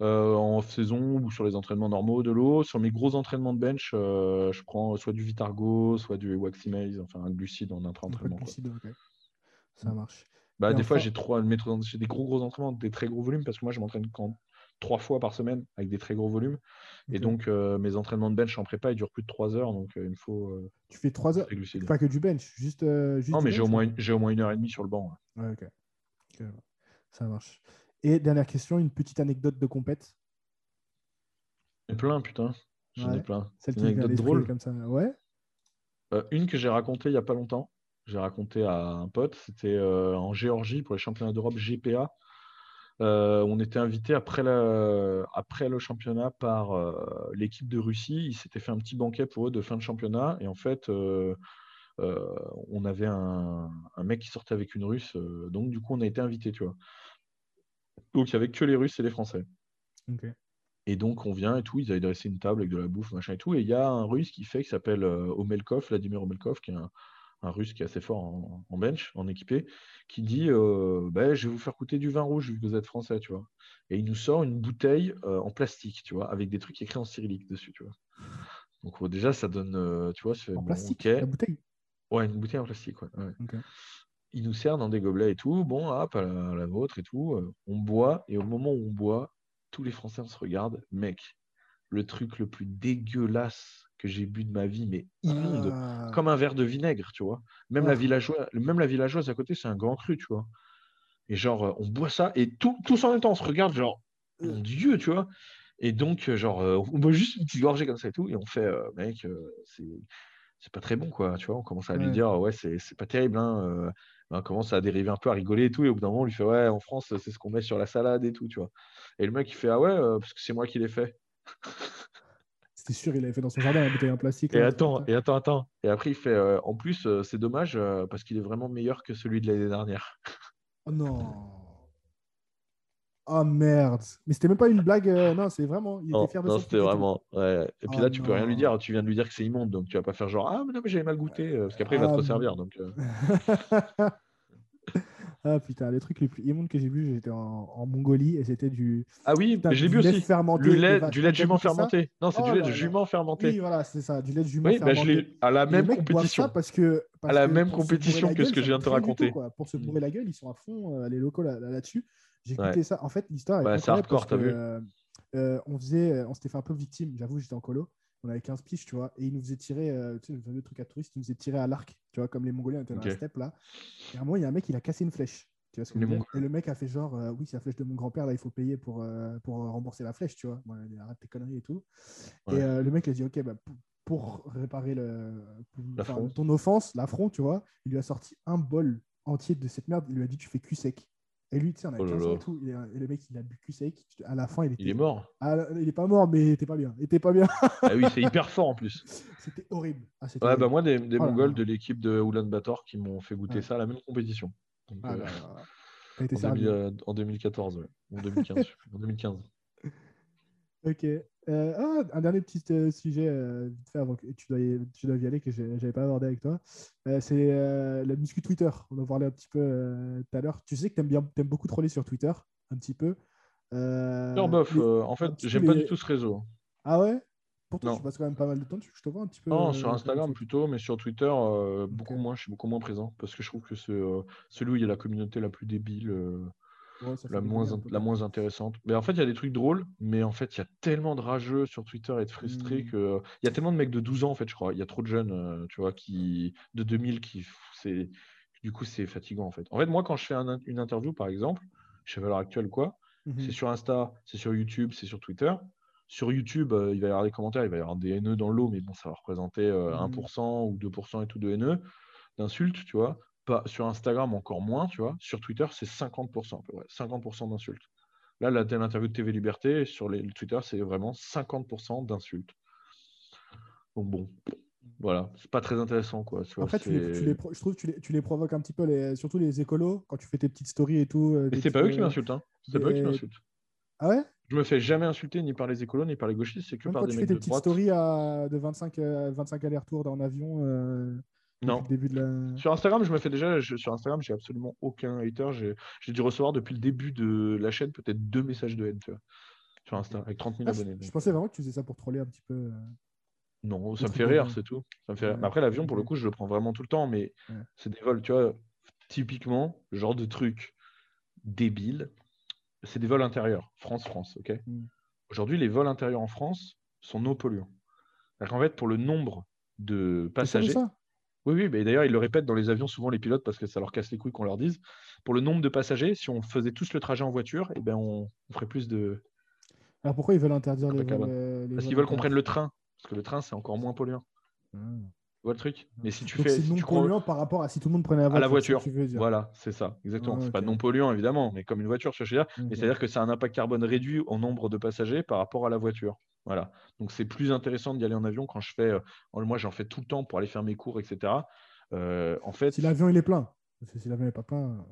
euh, en saison ou sur les entraînements normaux de l'eau. Sur mes gros entraînements de bench, euh, je prends soit du Vitargo, soit du Waximase, enfin un glucide en intra-entraînement. Ça marche. Bah, des fois, j'ai des gros gros entraînements, des très gros volumes, parce que moi, je m'entraîne quand trois fois par semaine avec des très gros volumes. Et donc, euh, mes entraînements de bench en prépa, ils durent plus de trois heures. Donc, il me faut. tu fais trois heures Pas que du bench, juste. non, mais j'ai au, moins une, au moins une heure et demie sur le banc. Ouais. ok. Ça marche. Et dernière question, une petite anecdote de compète. J'en ai plein, putain. J'en ai plein. Celle qui anecdote drôle. Comme ça. Ouais. Euh, une que j'ai racontée il n'y a pas longtemps. J'ai raconté à un pote. C'était euh, en Géorgie pour les championnats d'Europe GPA. Euh, on était invité après, après le championnat par l'équipe de Russie. Ils s'étaient fait un petit banquet pour eux de fin de championnat. Et en fait, on avait un, un, mec qui sortait avec une russe. donc, du coup, on a été invité, tu vois. Donc il n'y avait que les Russes et les Français. Et donc on vient et tout, ils avaient dressé une table avec de la bouffe, machin et tout. Et il y a un Russe qui fait, qui s'appelle euh, Omelkov, Vladimir Omelkov, qui est un, Russe qui est assez fort en, bench, en équipé, qui dit euh, bah, Je vais vous faire coûter du vin rouge vu que vous êtes français, tu vois. Et il nous sort une bouteille euh, en plastique, tu vois, avec des trucs écrits en cyrillique dessus, tu vois. Donc déjà, ça donne, tu vois, en plastique, la bouteille? Ouais, une bouteille en plastique, ouais il nous sert dans des gobelets et tout. Bon, hop, à la, vôtre et tout. Euh, on boit, et au moment où on boit, tous les Français, on se regarde. Mec, le truc le plus dégueulasse que j'ai bu de ma vie, mais immonde, ah. comme un verre de vinaigre, tu vois. Même, la ah. villageoise, même la villageoise à côté, c'est un grand cru, tu vois. Et genre, euh, on boit ça, et tout, tous en même temps, on se regarde, genre, mon euh. Dieu, tu vois. Et donc, genre, on boit juste une petite gorgée comme ça et tout, et on fait, mec, c'est c'est pas très bon, quoi. Tu vois, on commence à lui dire, ouais, c'est pas terrible. Hein, on commence à dériver un peu, à rigoler et tout. Et au bout d'un moment, on lui fait, ouais, en France, c'est ce qu'on met sur la salade et tout, tu vois. Et le mec, il fait, ah ouais, parce que c'est moi qui l'ai fait. C'était sûr, il avait fait dans son jardin la bouteille en plastique. Et attends, et attends, attends. Et après, il fait, en plus, c'est dommage parce qu'il est vraiment meilleur que celui de l'année dernière. Oh non. Oh merde. Mais c'était même pas une blague. Euh, non, c'est vraiment. Il était fier de non, c'était vraiment. Ouais. Et puis là, tu peux rien lui dire. Tu viens de lui dire que c'est immonde. Donc tu vas pas faire genre Ah, mais non, mais j'avais mal goûté. Euh, parce qu'après, il va te ah, resservir. Donc, euh. [LAUGHS] ah putain, les trucs les plus immondes que j'ai vus, j'étais en, Mongolie et c'était du. Ah oui, putain, je l'ai vu aussi. Fermenté, du lait, du lait de jument fermenté. Non, c'est du oh lait de jument fermenté. Oui, voilà, c'est ça, du lait de jument oui, bah, fermenté. je l'ai à la même compétition. parce que, à la même compétition que ce que je viens de te raconter. Pour se bourrer la gueule, ils sont à fond, les locaux là-dessus. J'ai écouté ça. En fait, l'histoire est bah, hardcore, t'as vu? euh, euh, on faisait, euh, on s'était fait un peu victime. J'avoue, j'étais en colo. On avait 15 piges, tu vois, et ils nous faisaient tirer, tu sais, le fameux truc à touristes, ils nous faisaient tirer à l'arc, tu vois, comme les Mongoliens étaient dans la steppe là. Et à un moment, il y a un mec, il a cassé une flèche. Tu vois ce que Et le mec a fait genre, oui, c'est la flèche de mon grand-père, là, il faut payer pour, pour rembourser la flèche, tu vois. Bon, il arrête tes conneries et tout. Et le mec, il a dit, ok, bah, pour, réparer le, ton offense, l'affront, tu vois, il lui a sorti un bol entier de cette merde. Il lui a dit, tu fais cul sec. Et lui, tu sais, on a oh et tout. Et, le mec, il a bu cul sec. À la fin, il était. Il est mort. Ah, il est pas mort, mais il était pas bien. Il était pas bien. ah oui, c'est hyper fort en plus. [LAUGHS] C'était horrible. Ah, ouais, bah moi, des, des oh Mongols de l'équipe de Ulan Bator qui m'ont fait goûter ça à la même compétition. Donc, ah, euh, en, euh, en, 2014, ouais. En 2015. [LAUGHS] en 2015. Ok. Euh, ah, un dernier petit euh, sujet euh, vite fait avant que tu dois y, tu dois y aller que je n'avais pas abordé avec toi. c'est la muscu Twitter. On en parlait un petit peu tout à l'heure. Tu sais que tu aimes, beaucoup troller sur Twitter, un petit peu. non, bof. en fait, j'aime pas du tout ce réseau. Ah ouais? Pourtant, tu passes quand même pas mal de temps. Je te vois un petit peu. Non, sur Instagram plutôt, mais sur Twitter, beaucoup moins. Je suis beaucoup moins présent parce que je trouve que c'est celui où il y a la communauté la plus débile la, moins, la moins intéressante. Mais en fait, il y a des trucs drôles, mais en fait, il y a tellement de rageux sur Twitter et de frustrés mmh. que. Il y a tellement de mecs de 12 ans, en fait, je crois. Il y a trop de jeunes, euh, tu vois, qui de 2000 qui. C'est... Du coup, c'est fatigant, en fait. En fait, moi, quand je fais une interview, par exemple, à l'heure actuelle quoi, mmh c'est sur Insta, c'est sur YouTube, c'est sur Twitter. Sur YouTube, euh, il va y avoir des commentaires, il va y avoir des haineux dans l'eau, mais bon, ça va représenter 1% euh, mmh. ou 2% et tout de haineux, d'insultes, tu vois sur Instagram, encore moins, tu vois. Sur Twitter, c'est 50%, 50% d'insultes. Là, l'interview de TV Liberté, sur les, Twitter, c'est vraiment 50% d'insultes. Donc bon, voilà, c'est pas très intéressant, quoi. en fait, tu les, je trouve que tu les, tu les, provoques un petit peu, les, surtout les écolos, quand tu fais tes petites stories et tout. Euh, c'est pas eux qui euh, m'insultent, hein. C'est pas eux qui m'insultent. Ah ouais? Je me fais jamais insulter ni par les écolos ni par les gauchistes, c'est que par des tu fais tes petites stories à, de 25, 25 euh, allers-retours en avion. Non. Début de Sur Instagram, je me fais déjà. sur Instagram, j'ai absolument aucun hater. J'ai dû recevoir depuis le début de la chaîne peut-être deux messages de haine, tu vois, sur Insta, avec 30 000 ah, abonnés. Je, pensais vraiment que tu faisais ça pour troller un petit peu. Euh, non, ça me fait rire, c'est tout. Ça me fait après, l'avion, pour le coup, je le prends vraiment tout le temps, mais c'est des vols, tu vois, typiquement, genre de truc débile. C'est des vols intérieurs, France-France, ok mm. Aujourd'hui, les vols intérieurs en France sont non polluants. En fait, pour le nombre de passagers. Oui, oui, mais d'ailleurs, ils le répètent dans les avions, souvent les pilotes, parce que ça leur casse les couilles qu'on leur dise. Pour le nombre de passagers, si on faisait tous le trajet en voiture, eh ben, on, ferait plus de. Alors pourquoi ils veulent interdire les, vols, Parce qu'ils veulent qu'on prenne le train. Parce que le train, c'est encore moins polluant. Ah. Tu vois le truc? Mais si tu fais. C'est non polluant par rapport à si tout le monde prenait la voiture. Voilà, c'est ça, exactement. Ah, c'est pas non polluant, évidemment, mais comme une voiture, je dire? Mais c'est-à-dire que c'est un impact carbone réduit au nombre de passagers par rapport à la voiture. Voilà. Donc c'est plus intéressant d'y aller en avion quand je fais. Euh, moi, j'en fais tout le temps pour aller faire mes cours, etc. Euh, en fait, si l'avion il est plein, si l'avion n'est pas plein.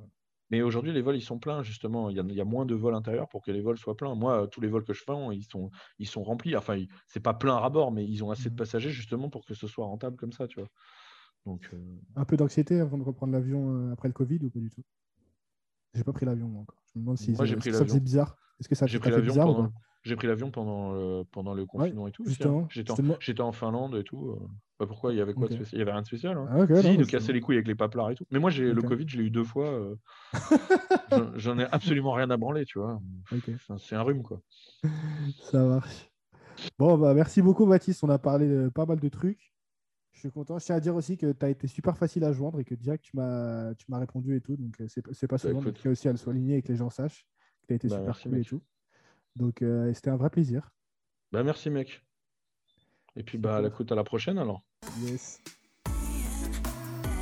Euh. Mais aujourd'hui, les vols ils sont pleins justement. Il y, a, moins de vols intérieurs pour que les vols soient pleins. Moi, tous les vols que je fais, ils sont, ils sont remplis. Enfin, c'est pas plein à bord, mais ils ont assez de mmh. passagers justement pour que ce soit rentable comme ça, tu vois. Donc, Un peu d'anxiété avant de reprendre l'avion après le Covid ou pas du tout? J'ai pas pris l'avion encore. Je me demande si ça, faisait bizarre? Est-ce que ça j'ai pris l'avion pendant... J'ai pris l'avion pendant, le, pendant le confinement et tout. Hein. J'étais en, Finlande et tout. Euh. Bah, pourquoi? Il y avait quoi Il y avait rien de spécial. Hein. Ah, si, nous casser les couilles avec les paplards et tout. Mais moi, j'ai le Covid, je l'ai eu deux fois. Euh. [LAUGHS] J'en ai absolument rien à branler, tu vois. C'est un rhume, quoi. [LAUGHS] Ça marche. Bon, bah, merci beaucoup, Baptiste. On a parlé de pas mal de trucs. Je suis content. Je tiens à dire aussi que tu as été super facile à joindre et que direct tu m'as répondu et tout. Donc, euh, c'est pas seulement donc, aussi à le souligner et que les gens sachent que tu as été bah, super cool et tout. Donc, euh, c'était un vrai plaisir. Bah, merci, mec. Et puis, bah, écoute, à la prochaine alors. Yes.